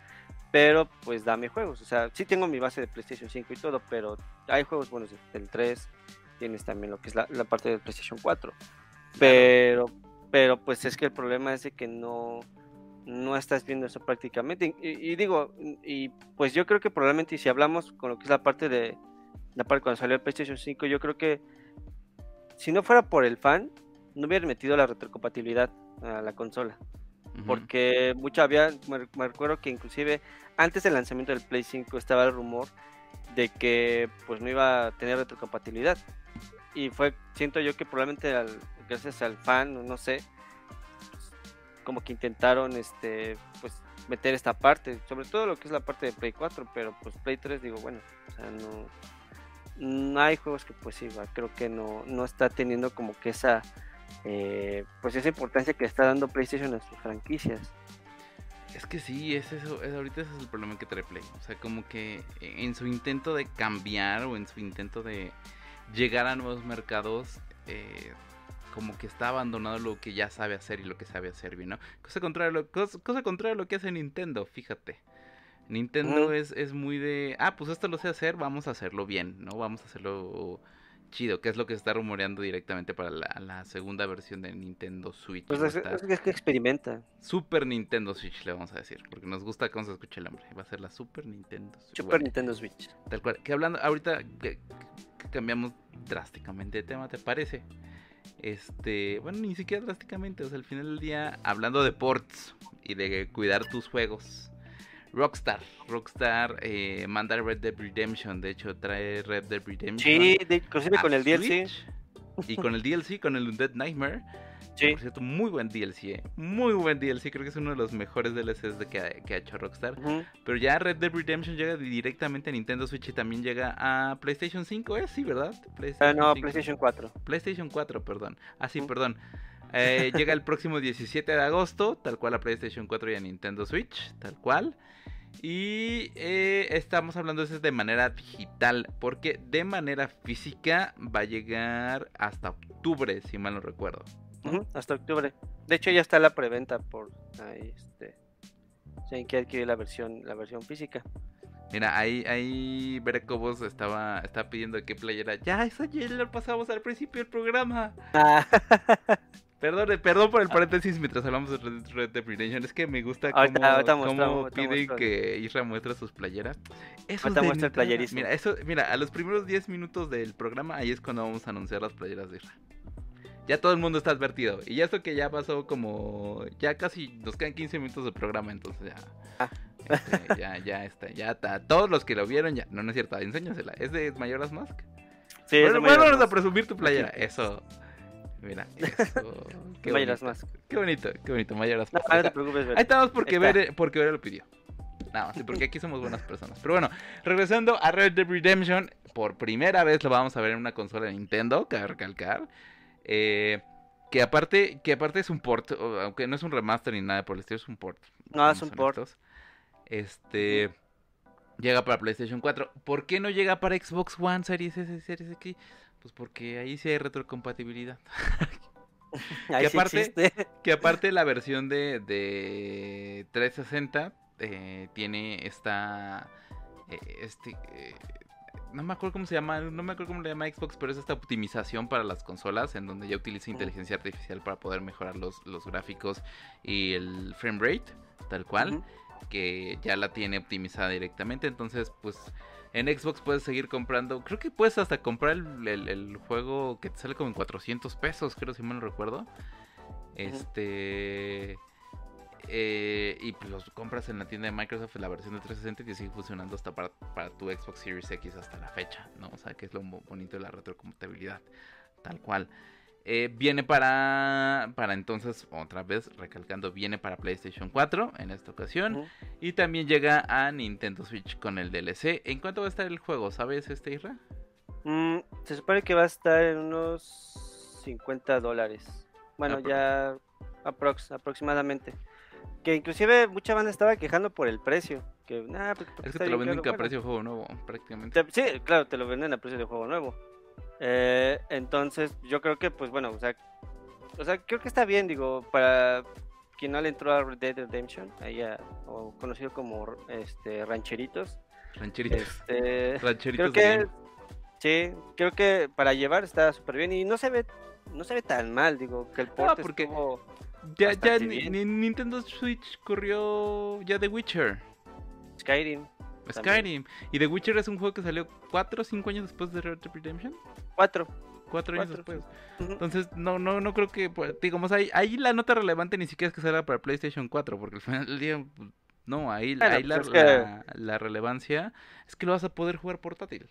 pero pues dame juegos. O sea, sí tengo mi base de PlayStation 5 y todo, pero hay juegos buenos del 3, tienes también lo que es la, parte de PlayStation 4. Pero, pero pues es que el problema es de que no, no estás viendo eso prácticamente. Y, digo, y pues yo creo que probablemente si hablamos con lo que es la parte de la parte cuando salió el PlayStation 5, yo creo que si no fuera por el fan, no hubieran metido la retrocompatibilidad a la consola. Porque mucho había, me, recuerdo que inclusive antes del lanzamiento del Play 5 estaba el rumor de que pues no iba a tener retrocompatibilidad. Y fue, siento yo que probablemente gracias al fan, no sé, como que intentaron este pues meter esta parte, sobre todo lo que es la parte de Play 4, pero pues Play 3 digo, bueno, o sea, no, no hay juegos que pues sí, creo que no, no está teniendo como que esa eh, pues esa importancia que está dando PlayStation a sus franquicias. Es que sí, es eso, es, ahorita ese es el problema que trae Play. O sea, como que en su intento de cambiar o en su intento de llegar a nuevos mercados, eh, como que está abandonado lo que ya sabe hacer y lo que sabe hacer bien, ¿no? Cosa contraria, cosa, contraria a lo que hace Nintendo, fíjate. Nintendo es, es muy de, ah, pues esto lo sé hacer, vamos a hacerlo bien, ¿no? Vamos a hacerlo chido, que es lo que se está rumoreando directamente para la, segunda versión de Nintendo Switch. Pues es, que experimenta. Super Nintendo Switch, le vamos a decir, porque nos gusta cómo se escucha el nombre. Va a ser la Super Nintendo Switch. Super Nintendo Switch. Tal cual. Que hablando, ahorita que, cambiamos drásticamente de tema, ¿te parece? Este, bueno, ni siquiera drásticamente, o sea, al final del día, hablando de ports y de cuidar tus juegos Rockstar. Rockstar eh, manda Red Dead Redemption. De hecho, trae Red Dead Redemption. Sí, inclusive con el DLC. Y con el DLC, con el Undead Nightmare. Sí. Por cierto, muy buen DLC, eh. Muy buen DLC. Creo que es uno de los mejores DLCs de que, ha, hecho Rockstar. Pero ya Red Dead Redemption llega directamente a Nintendo Switch y también llega a PlayStation 5, ¿eh? Sí, ¿verdad? PlayStation ah, no, PlayStation 4. PlayStation 4, perdón. Ah, sí, perdón. Eh, llega el próximo 17 de agosto, tal cual a PlayStation 4 y a Nintendo Switch, tal cual. Y eh, estamos hablando de de manera digital, porque de manera física va a llegar hasta octubre, si mal no recuerdo. hasta octubre. De hecho ya está la preventa por ahí, este, hay que adquirir la versión, la versión física. Mira, ahí, ahí Berecobos estaba, estaba pidiendo que playera. Ya, eso ya lo pasamos al principio del programa. Ah. Perdón, perdón por el paréntesis mientras hablamos de Red, Dead Redemption. Es que me gusta cómo, piden que Isra muestre sus playeras. Eso muestra el Mira, eso, mira, a los primeros 10 minutos del programa, ahí es cuando vamos a anunciar las playeras de Isra. Ya todo el mundo está advertido. Y ya esto que ya pasó como. Ya casi nos quedan 15 minutos de programa, entonces ya. Ah. Este, ya, ya está, ya está. Todos los que lo vieron ya. No, no es cierto, enséñasela. ¿Es de Mayoras Mask? Sí, bueno, vamos a presumir tu playera. Eso. Mira, eso. Qué más. Qué bonito, qué bonito, Mayoras más. No, no te preocupes, Ahí estamos porque, ver lo pidió. Nada más, porque aquí somos buenas personas. Pero bueno, regresando a Red Dead Redemption, por primera vez lo vamos a ver en una consola de Nintendo, cabe recalcar. Eh, que aparte, que aparte es un port, aunque no es un remaster ni nada por el estilo, es un port. No, es un port. Este llega para PlayStation 4. ¿Por qué no llega para Xbox One, Series S, Series X? Pues porque ahí sí hay retrocompatibilidad. que, aparte, que aparte la versión de, de 360 eh, tiene esta... Eh, este, eh, no me acuerdo cómo se llama, no me acuerdo cómo le llama Xbox, pero es esta optimización para las consolas en donde ya utiliza inteligencia artificial para poder mejorar los, los gráficos y el frame rate, tal cual, que ya la tiene optimizada directamente, entonces pues en Xbox puedes seguir comprando. Creo que puedes hasta comprar el, juego que te sale como en 400 pesos, creo, si mal no recuerdo. Este. Eh, y pues los compras en la tienda de Microsoft, la versión de 360 y sigue funcionando hasta para, para, tu Xbox Series X hasta la fecha, ¿no? O sea, que es lo bonito de la retrocompatibilidad, tal cual. Eh, viene para, para entonces, otra vez recalcando, viene para PlayStation 4 en esta ocasión. Y también llega a Nintendo Switch con el DLC. ¿En cuánto va a estar el juego? ¿Sabes este Isra? Mm, se supone que va a estar en unos 50 dólares. Bueno, ya aproximadamente. Que inclusive mucha banda estaba quejando por el precio. Que, pues, es que te lo venden a precio de juego nuevo, prácticamente. sí, claro, te lo venden a precio de juego nuevo. Eh, entonces, yo creo que, pues bueno, o sea, o sea, creo que está bien, digo, para quien no le entró a Red Dead Redemption, ahí o conocido como este Rancheritos. Rancheritos. Este, Rancheritos. Creo que, sí, creo que para llevar está súper bien y no se ve, no se ve tan mal, digo, que el port porque ya, ya Nintendo Switch corrió ya The Witcher. Skyrim. Skyrim. ¿Y The Witcher es un juego que salió 4 o 5 años después de Red Dead Redemption? 4. cuatro años después. Entonces, no, no, no creo que, pues, digamos, ahí, ahí la nota relevante ni siquiera es que salga para PlayStation 4, porque al final del día, pues, no, ahí, ahí la, pues la, relevancia es que lo vas a poder jugar portátil.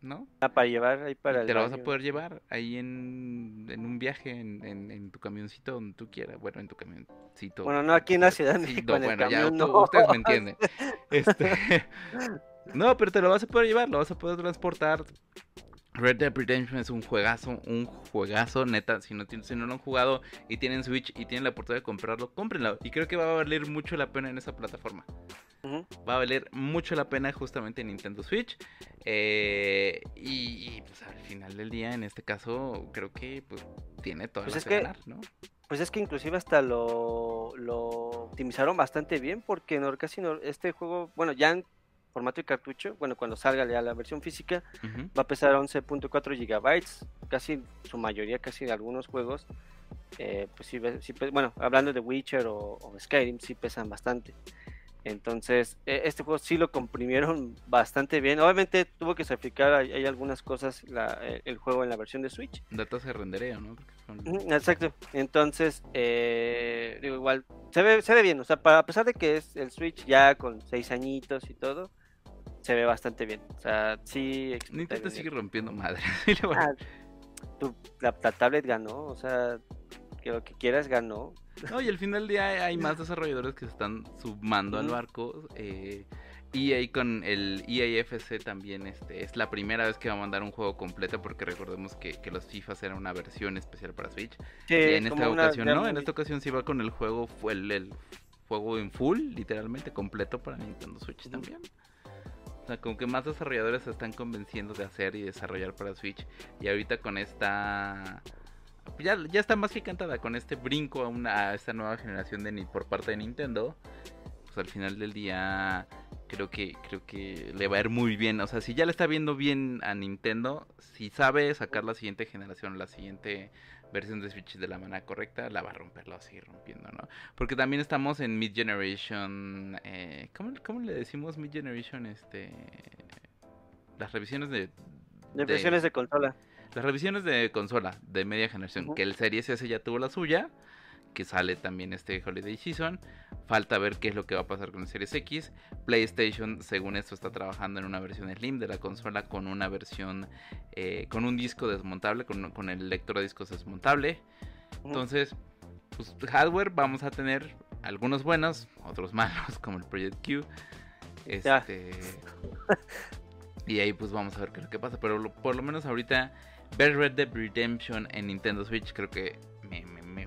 ¿No? Ah, para llevar ahí para Te lo vas a poder llevar ahí en, en un viaje en, en, tu camioncito donde tú quieras. Bueno, en tu camioncito. Bueno, no aquí en la ciudad. Sí, no, bueno, ya ustedes me entienden. Este, no, pero te lo vas a poder llevar, lo vas a poder transportar Red Dead Redemption es un juegazo, un juegazo, neta. Si no, si no lo han jugado y tienen Switch y tienen la oportunidad de comprarlo, cómprenlo. Y creo que va a valer mucho la pena en esa plataforma. Va a valer mucho la pena justamente en Nintendo Switch. Eh, y, pues al final del día, en este caso, creo que pues, tiene todas pues las que, ganar, ¿no? Pues es que inclusive hasta lo, lo optimizaron bastante bien porque no, casi no, este juego, bueno, ya formato de cartucho, bueno, cuando salga ya la versión física, va a pesar 11.4 gigabytes, casi su mayoría, casi de algunos juegos, eh, pues sí, bueno, hablando de Witcher o, Skyrim, sí pesan bastante. Entonces, e, este juego sí lo comprimieron bastante bien. Obviamente tuvo que sacrificar, hay, algunas cosas, e, el, juego en la versión de Switch. Datos de rendereo, ¿no? Exacto. Entonces, eh, digo, igual, se ve, se ve bien. O sea, para, a pesar de que es el Switch ya con seis añitos y todo, se ve bastante bien. O sea, sí. Nintendo sigue rompiendo madre. Ah, la, tablet ganó, o sea, que lo que quieras ganó. No, y al final del día hay más desarrolladores que se están sumando al barco. Eh, EA con el EAFC también este, es la primera vez que va a mandar un juego completo porque recordemos que, los FIFAs eran una versión especial para Switch. y en esta ocasión no, en esta ocasión sí va con el juego, fue el, el, juego en full, literalmente completo para Nintendo Switch también sea, como que más desarrolladores se están convenciendo de hacer y desarrollar para Switch. Y ahorita con esta... Ya, ya está más que cantada con este brinco a, una, a esta nueva generación de, por parte de Nintendo. Pues al final del día creo que creo que le va a ir muy bien. O sea, si ya le está viendo bien a Nintendo, si sabe sacar la siguiente generación, la siguiente versión de Switch de la manera correcta, la va a romper, la va a seguir rompiendo, ¿no? Porque también estamos en Mid Generation. Eh, ¿cómo, le decimos Mid Generation? Este. Las revisiones de. De revisiones de consola. Las revisiones de consola de media generación. Que el Series S ya tuvo la suya que sale también este Holiday Season. Falta ver qué es lo que va a pasar con el Series X. PlayStation, según esto, está trabajando en una versión Slim de la consola con una versión, eh, con un disco desmontable, con, el lector de discos desmontable. Entonces, pues hardware vamos a tener algunos buenos, otros malos, como el Project Q. Este, y ahí pues vamos a ver qué es lo que pasa. Pero por lo menos ahorita ver Red Dead Redemption en Nintendo Switch creo que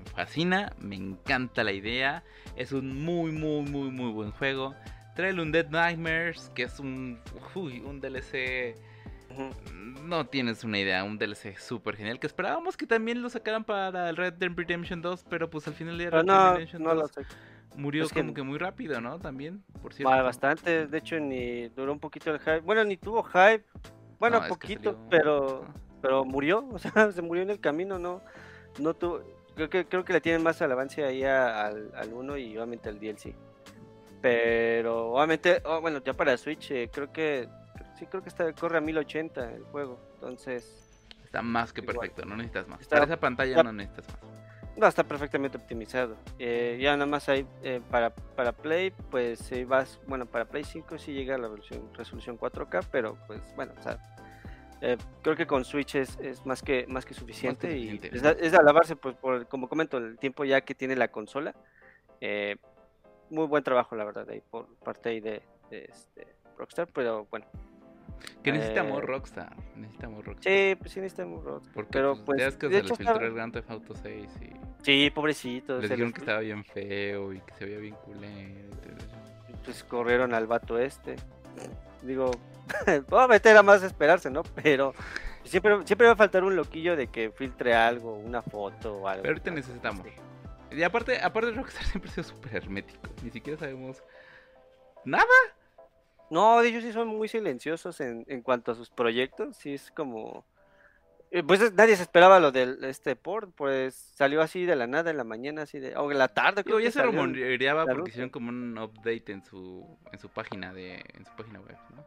me, fascina, me encanta la idea. Es un muy, muy, muy, muy buen juego. Trae un Dead Nightmares, que es un, un DLC. No tienes una idea, un DLC súper genial. Que esperábamos que también lo sacaran para el Red Dead Redemption 2, pero pues al final de Red Dead Redemption 2 murió como que, muy rápido, ¿no? También, por cierto. Bastante, de hecho, ni duró un poquito el hype. Bueno, ni tuvo hype. Bueno, poquito, pero pero murió, o sea, se murió en el camino, no no tuvo creo que creo que le tienen más relevancia ahí al, al 1 y obviamente al DLC. Pero obviamente, oh, bueno, ya para Switch eh, creo que sí creo que está corre a 1080 el juego. Entonces está más que perfecto, no necesitas más. para esa pantalla no necesitas más. No, está perfectamente optimizado. Eh, ya nada más hay eh, para, para Play, pues si vas, bueno, para Play 5 sí llega a la resolución 4K, pero pues bueno, o sea, eh, creo que con Switch es, más que más que suficiente, y es, es, alabarse pues por como comento el tiempo ya que tiene la consola eh, muy buen trabajo la verdad ahí por parte ahí de, este, Rockstar pero bueno. Que necesitamos eh, Rockstar necesitamos Rockstar. Sí pues sí necesitamos Rockstar porque pero pues, pues que se les filtró el Grand Theft Auto 6 y sí pobrecito les dijeron que estaba bien feo y que se veía bien culero pues corrieron al vato este digo Obviamente era más esperarse, ¿no? Pero siempre, siempre va a faltar un loquillo de que filtre algo, una foto o algo. Pero ahorita necesitamos. Y aparte, aparte Rockstar siempre ha sido súper hermético. Ni siquiera sabemos nada. No, ellos sí son muy silenciosos en, en cuanto a sus proyectos. Sí, es como. Eh, pues nadie se esperaba lo del este port, pues salió así de la nada en la mañana, así de, o en la tarde. Creo ya se rumoreaba porque hicieron como un update en su en su página de en su página web, ¿no?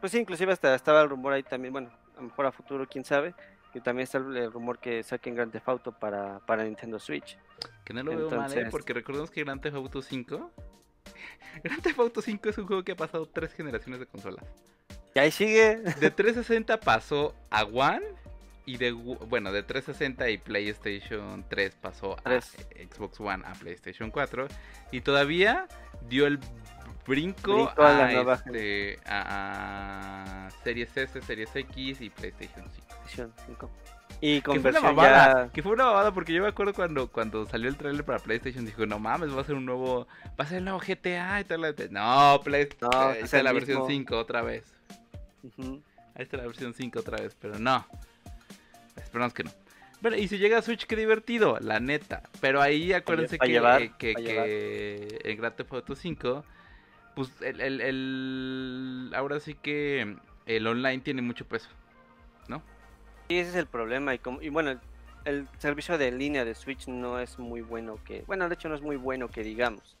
pues sí, inclusive hasta estaba el rumor ahí también, bueno, a lo mejor a futuro, quién sabe, que también está el rumor que saquen Grand Theft Auto para, para Nintendo Switch. Que no lo veo mal, ¿eh? porque recordemos que Grand Theft Auto 5... Grand Theft Auto 5 es un juego que ha pasado tres generaciones de consolas. Y ahí sigue. De 360 pasó a One y de bueno, de 360 y PlayStation 3 pasó a Xbox One a PlayStation 4 y todavía dio el brinco, a, este, a, Series S, Series X y PlayStation 5. Y con que fue, una babada, que fue una babada porque yo me acuerdo cuando, cuando salió el trailer para PlayStation dijo, no mames, va a ser un nuevo, va a ser el nuevo GTA y tal. No, PlayStation, no, ahí está la versión 5 otra vez. Ahí está la versión 5 otra vez, pero no. Esperamos que no. Bueno, y si llega a Switch, qué divertido, la neta. Pero ahí acuérdense que, que, que en Grand Theft Auto 5 pues el, el, ahora sí que el online tiene mucho peso, ¿no? Sí, ese es el problema. Y, como, y bueno, el, servicio de línea de Switch no es muy bueno que, bueno, de hecho no es muy bueno que digamos.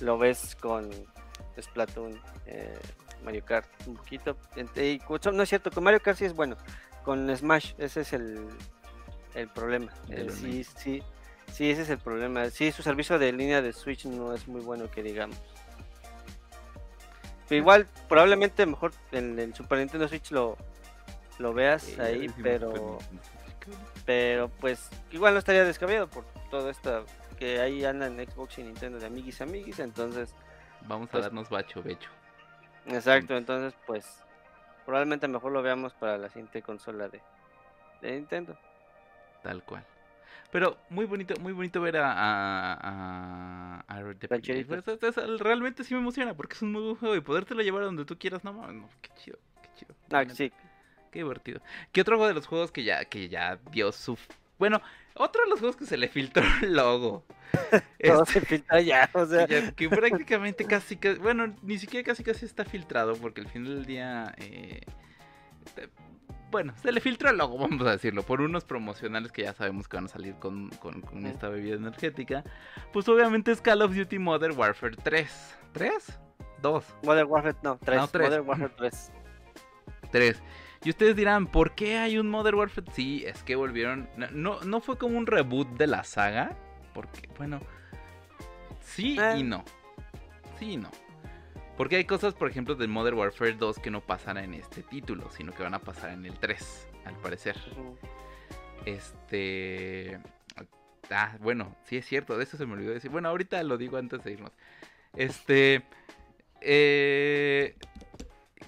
Lo ves con Splatoon, eh, Mario Kart un poquito. Y, no es cierto, con Mario Kart sí es bueno. Con Smash, ese es el, el problema. Sí, sí, sí, ese es el problema. Sí, su servicio de línea de Switch no es muy bueno que digamos igual, probablemente mejor en el Super Nintendo Switch lo, lo veas ahí, pero pero pues igual no estaría descabellado por todo esto que ahí anda en Xbox y Nintendo de amiguis amiguis, entonces vamos a pues darnos bacho becho. Exacto, entonces pues probablemente mejor lo veamos para la siguiente consola de, de Nintendo. Tal cual. Pero muy bonito, muy bonito ver a, a, a, pues, Realmente sí me emociona porque es un muy buen juego y podértelo llevar a donde tú quieras, no no, qué chido, qué chido. Ah, sí. Qué divertido. ¿Qué otro juego de los juegos que ya, que ya dio su bueno, otro de los juegos que se le filtró el logo. Todo se este, filtra ya, o sea. Que, prácticamente casi, casi, bueno, ni siquiera casi casi está filtrado porque al final del día eh, bueno, se le filtró el logo, vamos a decirlo, por unos promocionales que ya sabemos que van a salir con, esta bebida energética. Pues obviamente es Call of Duty Modern Warfare 3. ¿3? 2. Modern Warfare, no, 3. No, 3. Modern Warfare 3. 3. Y ustedes dirán, ¿por qué hay un Modern Warfare? Sí, es que volvieron. No, no fue como un reboot de la saga. Porque, bueno. Sí y eh. no. Sí y no. Porque hay cosas, por ejemplo, del Modern Warfare 2 que no pasan en este título, sino que van a pasar en el 3, al parecer. Este. Ah, bueno, sí es cierto, de eso se me olvidó decir. Bueno, ahorita lo digo antes de irnos. Este. Eh,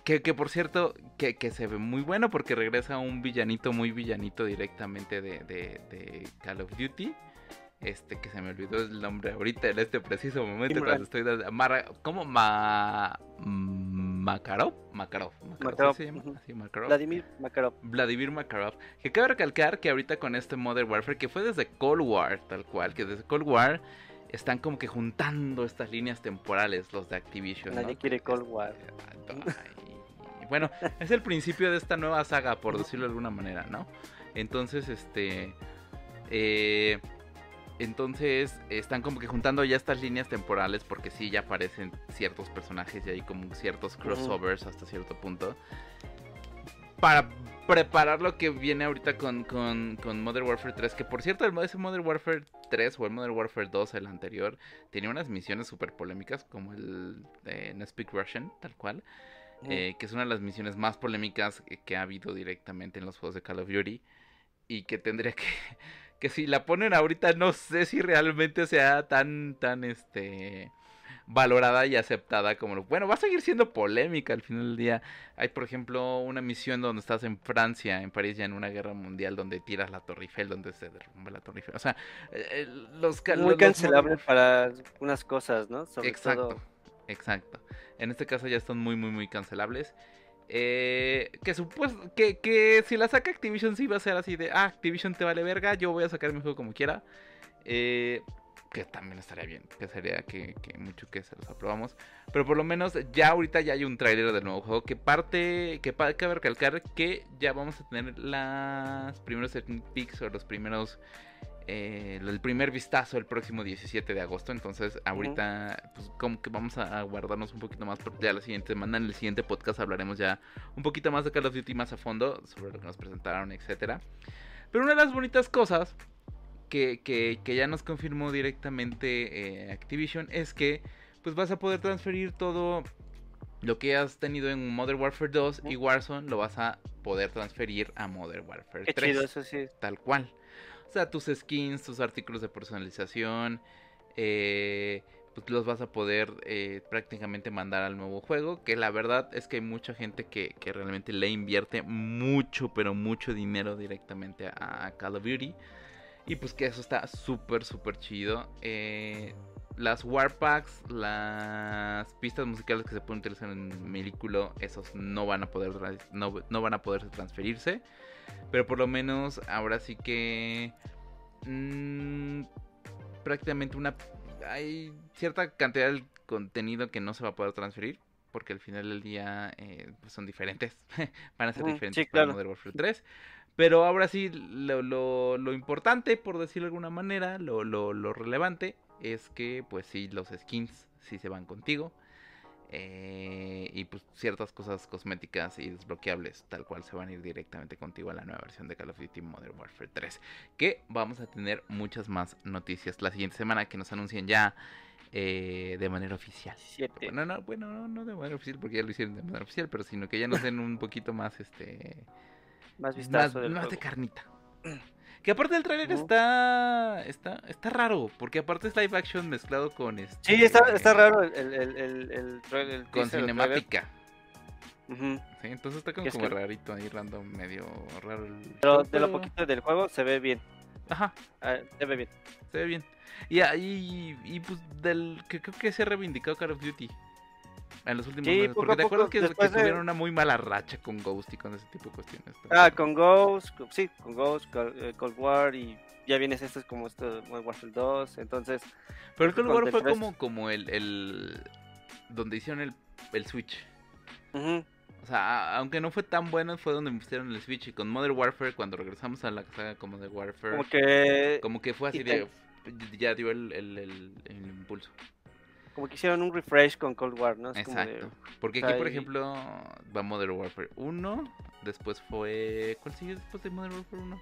que, por cierto, que, se ve muy bueno porque regresa un villanito muy villanito directamente de, de Call of Duty. Este que se me olvidó el nombre ahorita en este preciso momento cuando estoy ¿cómo? Ma Makarov, Makarov, Makarov, se llama? Vladimir Makarov. Vladimir Makarov. Que cabe recalcar que ahorita con este Modern Warfare que fue desde Cold War, tal cual, que desde Cold War están como que juntando estas líneas temporales los de Activision. Nadie quiere Cold War. bueno, es el principio de esta nueva saga, por decirlo de alguna manera, ¿no? Entonces, este eh entonces están como que juntando ya estas líneas temporales porque sí, ya aparecen ciertos personajes y hay como ciertos crossovers hasta cierto punto. Para preparar lo que viene ahorita con, con, con, Modern Warfare 3. Que por cierto, ese Modern Warfare 3 o el Modern Warfare 2, el anterior, tenía unas misiones súper polémicas como el de No Speak Russian, tal cual. Eh, que es una de las misiones más polémicas que ha habido directamente en los juegos de Call of Duty. Y que tendría que que si la ponen ahorita no sé si realmente sea tan, tan, este, valorada y aceptada como lo... Bueno, va a seguir siendo polémica al final del día. Hay, por ejemplo, una misión donde estás en Francia, en París, ya en una guerra mundial, donde tiras la Torre Eiffel, donde se derrumba la Torre Eiffel. O sea, eh, los... Muy cancelable para unas cosas, ¿no? exacto, exacto. En este caso ya están muy, muy, muy cancelables. Eh, que, supuesto, que, que si la saca Activision sí va a ser así de, ah, Activision te vale verga, yo voy a sacar mi juego como quiera. Eh, que también estaría bien, que sería que, mucho que se los aprobamos. Pero por lo menos ya ahorita ya hay un tráiler del nuevo juego que parte, que cabe recalcar que ya vamos a tener las primeros sneak o los primeros eh, el primer vistazo el próximo 17 de agosto. Entonces, ahorita, pues, como que vamos a guardarnos un poquito más. Porque ya la siguiente semana, en el siguiente podcast, hablaremos ya un poquito más de Call of Duty más a fondo. Sobre lo que nos presentaron, etcétera. Pero una de las bonitas cosas que, que, que ya nos confirmó directamente eh, Activision es que, pues, vas a poder transferir todo lo que has tenido en Modern Warfare 2 y Warzone lo vas a poder transferir a Modern Warfare 3. eso sí. Tal cual. O sea, tus skins, tus artículos de personalización, eh, pues los vas a poder eh, prácticamente mandar al nuevo juego. Que la verdad es que hay mucha gente que, realmente le invierte mucho, pero mucho dinero directamente a, Call of Duty. Y pues que eso está súper, súper chido. Eh, las Warpacks, las pistas musicales que se pueden utilizar en vehículo, esos no van a poder no, van a poder transferirse. Pero por lo menos ahora sí que mmm, prácticamente una hay cierta cantidad de contenido que no se va a poder transferir porque al final del día eh, pues son diferentes, van a ser diferentes para Modern Warfare 3. Pero ahora sí, lo, lo, lo, importante, por decirlo de alguna manera, lo, lo relevante, es que pues sí, los skins sí se van contigo. Eh, y pues ciertas cosas cosméticas y desbloqueables tal cual se van a ir directamente contigo a la nueva versión de Call of Duty Modern Warfare 3 que vamos a tener muchas más noticias la siguiente semana que nos anuncien ya eh, de manera oficial. Bueno no, bueno no, de manera oficial porque ya lo hicieron de manera oficial pero sino que ya nos den un poquito más este más vistazo más de carnita Que aparte el trailer está, está está raro, porque aparte es live action mezclado con este... Sí, está, está raro el, el, el, el, trailer. Con cinemática. sí, entonces está como, como rarito ahí, random, medio raro. Pero de lo poquito del juego se ve bien. Ajá. Ah, se ve bien. Se ve bien. Y, y, y pues del que creo que se ha reivindicado Call of Duty en los últimos meses. Porque te acuerdas que, tuvieron una muy mala racha con Ghost y con ese tipo de cuestiones. Ah, con Ghost, sí, con Ghost, eh, Cold War y ya vienes este como este Modern Warfare 2, entonces... Pero el Cold War fue como, como el, el... donde hicieron el, el Switch. O sea, aunque no fue tan bueno, fue donde pusieron el Switch. Y con Modern Warfare, cuando regresamos a la saga como de Warfare... Como que... Como que fue así de... Ya dio el, el, el impulso como que hicieron un refresh con Cold War, ¿no? Exacto. Porque aquí, por ejemplo, va Modern Warfare 1, después fue... ¿Cuál sigue después de Modern Warfare 1?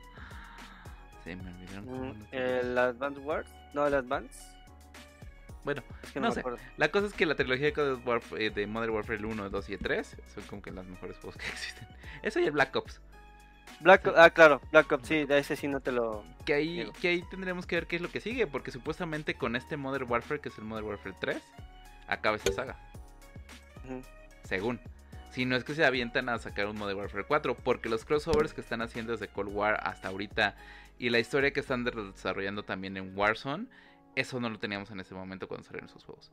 Se me olvidaron. Mm, ¿El Advance Wars? ¿No, el Advance? Bueno, no, sé. La cosa es que la trilogía de, Warfare, eh, de Modern Warfare 1, 2 y 3 son como que las mejores juegos que existen. Eso y el Black Ops. Black ah, claro, Black Ops, sí, de ese sí no te lo. Que ahí, que ahí tendremos que ver qué es lo que sigue, porque supuestamente con este Modern Warfare, que es el Modern Warfare 3, acaba esta saga. Según. Si no es que se avientan a sacar un Modern Warfare 4, porque los crossovers que están haciendo desde Cold War hasta ahorita y la historia que están desarrollando también en Warzone, eso no lo teníamos en ese momento cuando salieron esos juegos.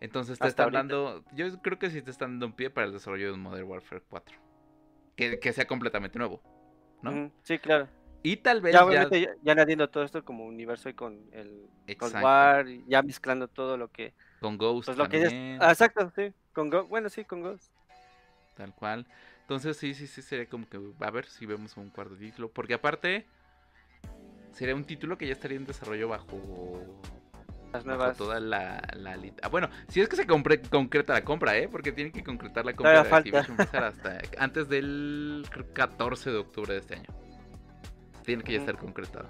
Entonces te está hablando, yo creo que sí te están dando un pie para el desarrollo de un Modern Warfare 4. Que, que sea completamente nuevo. ¿No? Sí, claro. Y tal vez ya, ya... ya, añadiendo todo esto como universo y con el Cold War, ya mezclando todo lo que con Ghost pues lo Que ah, exacto, sí, con Ghost, bueno, sí, con Ghost. Tal cual. Entonces sí, sí, sí sería como que va a ver si vemos un cuarto título, porque aparte sería un título que ya estaría en desarrollo bajo las nuevas. toda la, la ah, bueno, si es que se concreta la compra, ¿eh? Porque tienen que concretar la compra de Activision hasta antes del 14 de octubre de este año. Tiene que ya estar concretado.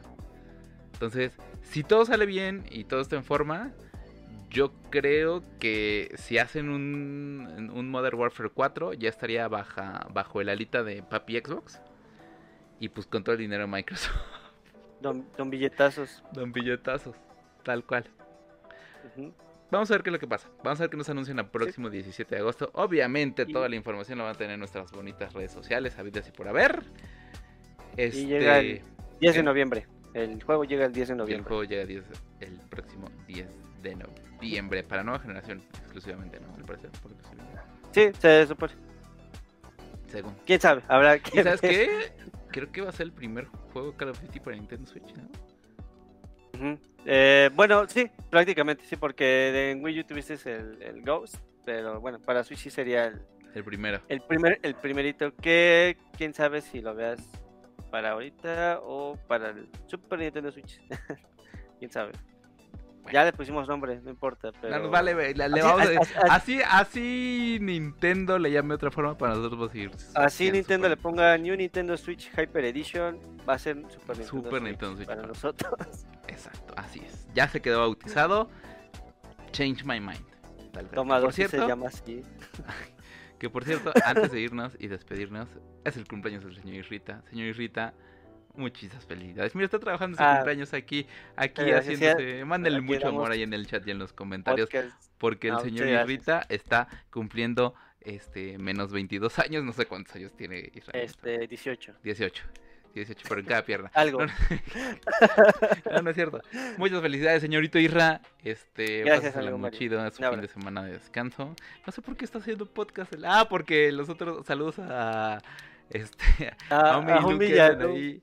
Entonces, si todo sale bien y todo está en forma, yo creo que si hacen un, un Modern Warfare 4, ya estaría baja, bajo el alita de Papi Xbox. Y pues con todo el dinero de Microsoft. Don, don billetazos. Don billetazos, tal cual. Vamos a ver qué es lo que pasa. Vamos a ver qué nos anuncian el próximo 17 de agosto. Obviamente, toda la información la van a tener en nuestras bonitas redes sociales, habidas y por haber. Este... Y llega el 10 de noviembre. El juego llega el 10 de noviembre. El juego llega el, próximo 10 de noviembre. Para nueva generación, exclusivamente, ¿no? Me parece. Sí, se supone. Según. ¿Quién sabe? Habrá que. ¿Sabes qué? Creo que va a ser el primer juego Call of Duty para Nintendo Switch, ¿no? Eh, bueno, sí, prácticamente sí, porque en Wii U tuviste el, Ghost, pero bueno, para Switch sí sería el, el primero. El primer, el primerito, que quién sabe si lo veas para ahorita o para el Super Nintendo Switch. Quién sabe. Ya le pusimos nombre, no importa. Pero... vale, le, así, vamos a... así, así, Nintendo le llame otra forma para nosotros ir. Así Nintendo le ponga New Nintendo Switch Hyper Edition, va a ser Super Nintendo, Super Switch, Nintendo Switch para nosotros. Exacto, así es. Ya se quedó bautizado. Change my mind. Toma por cierto, se llama así. que por cierto, antes de irnos y despedirnos, es el cumpleaños del señor Irrita. Señor Irrita, muchísimas felicidades. Mira, está trabajando su ah, cumpleaños aquí, aquí haciéndose. Mándenle mucho amor ahí en el chat y en los comentarios. Porque el señor Irrita está cumpliendo este menos 22 años, no sé cuántos años tiene Israel. Este, 18. 18. 18, pero en cada pierna. Algo. No, no, es cierto. Muchas felicidades, señorito Irra. Este, Gracias, algo, muy chido. Es un fin de semana de descanso. No sé por qué está haciendo podcast. Ah, porque los otros saludos a este a, a, ahí,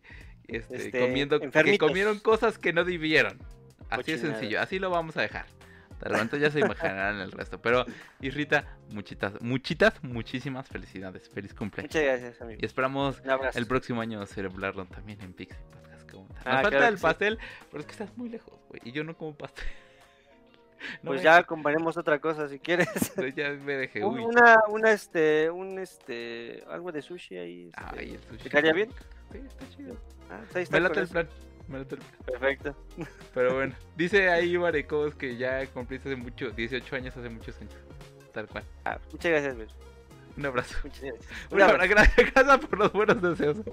este, este, comiendo que comieron cosas que no debieron. Así de sencillo, así lo vamos a dejar. De repente ya se imaginarán el resto. Pero, Irrita, muchitas, muchitas, muchísimas felicidades. Feliz cumpleaños. Muchas gracias, amigo. Y esperamos el próximo año celebrarlo también en Pixie Podcast. Nos ah, falta el pastel, pero es que estás muy lejos, güey. Y yo no como pastel. pues ya comparemos otra cosa si quieres. ya me dejé. Una, una, este, un, este, algo de sushi ahí. Este, Ay, el sushi. ¿Te caería bien? Sí, está chido. Ah, ahí está me late el plan. Perfecto. Pero bueno, dice ahí Barecos que ya cumpliste hace mucho, 18 años, hace muchos años. Tal cual. Ah, muchas gracias, Luis. Un abrazo. Muchas gracias. Un abrazo. Gracias, gracias por los buenos deseos.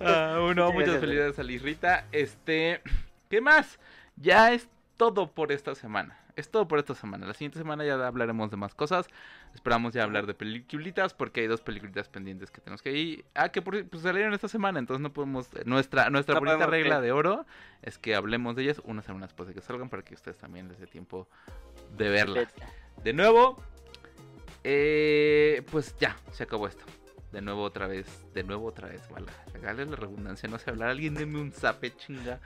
Ah, uno, muchas, felicidades a Lirrita. Este, ¿qué más? Ya es todo por esta semana. Es todo por esta semana. La siguiente semana ya hablaremos de más cosas. Esperamos ya hablar de peliculitas porque hay dos peliculitas pendientes que tenemos que ir. Ah, que pues, salieron esta semana, entonces no podemos... Nuestra, nuestra bonita regla de oro es que hablemos de ellas una semana después de que salgan para que ustedes también les dé tiempo de verlas. De nuevo, eh, pues ya, se acabó esto. De nuevo otra vez, de nuevo otra vez, vale. Regale la redundancia, no sé hablar. Alguien deme un zape chinga.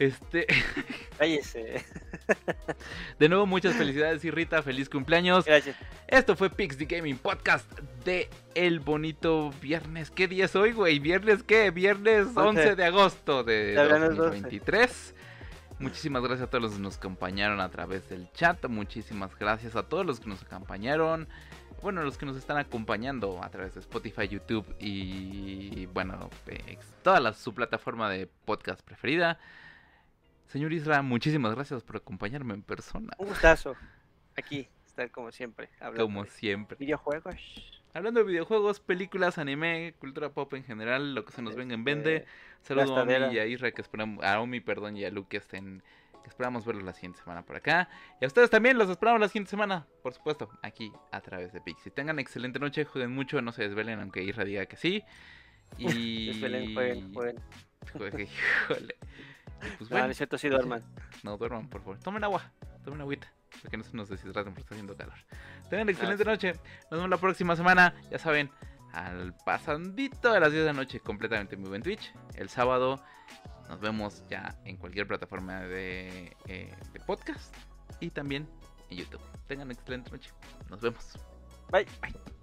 Este. Cállese. De nuevo, muchas felicidades, y Rita. Feliz cumpleaños. Gracias. Esto fue Pix the Gaming Podcast de el bonito viernes. ¿Qué día es hoy, güey? ¿Viernes qué? Viernes 11 de agosto de 2023. Muchísimas gracias a todos los que nos acompañaron a través del chat. Muchísimas gracias a todos los que nos acompañaron. Bueno, los que nos están acompañando a través de Spotify, YouTube y bueno, toda la, su plataforma de podcast preferida. Señor Isra, muchísimas gracias por acompañarme en persona. Un gustazo. Aquí, estar como siempre. Como siempre. Videojuegos. Hablando de videojuegos, películas, anime, cultura pop en general, lo que se nos venga en vende. Saludos a Omi y a Isra que esperamos, a Omi, perdón, y a Luke que estén, que esperamos verlos la siguiente semana por acá. Y a ustedes también los esperamos la siguiente semana, por supuesto, aquí a través de Pixie. Tengan excelente noche, jueguen mucho, no se desvelen, aunque Isra diga que sí. Y... desvelen, jueguen, jueguen. Híjole. Pues bueno, no, cierto, sí duerman. No duerman, por favor. Tomen agua, tomen agüita. Porque no se nos deshidraten porque está haciendo calor. Tengan una excelente noche. Nos vemos la próxima semana. Ya saben, al pasandito de las 10 de la noche, completamente en vivo en Twitch. El sábado nos vemos ya en cualquier plataforma de, eh, de podcast y también en YouTube. Tengan una excelente noche. Nos vemos. Bye. Bye.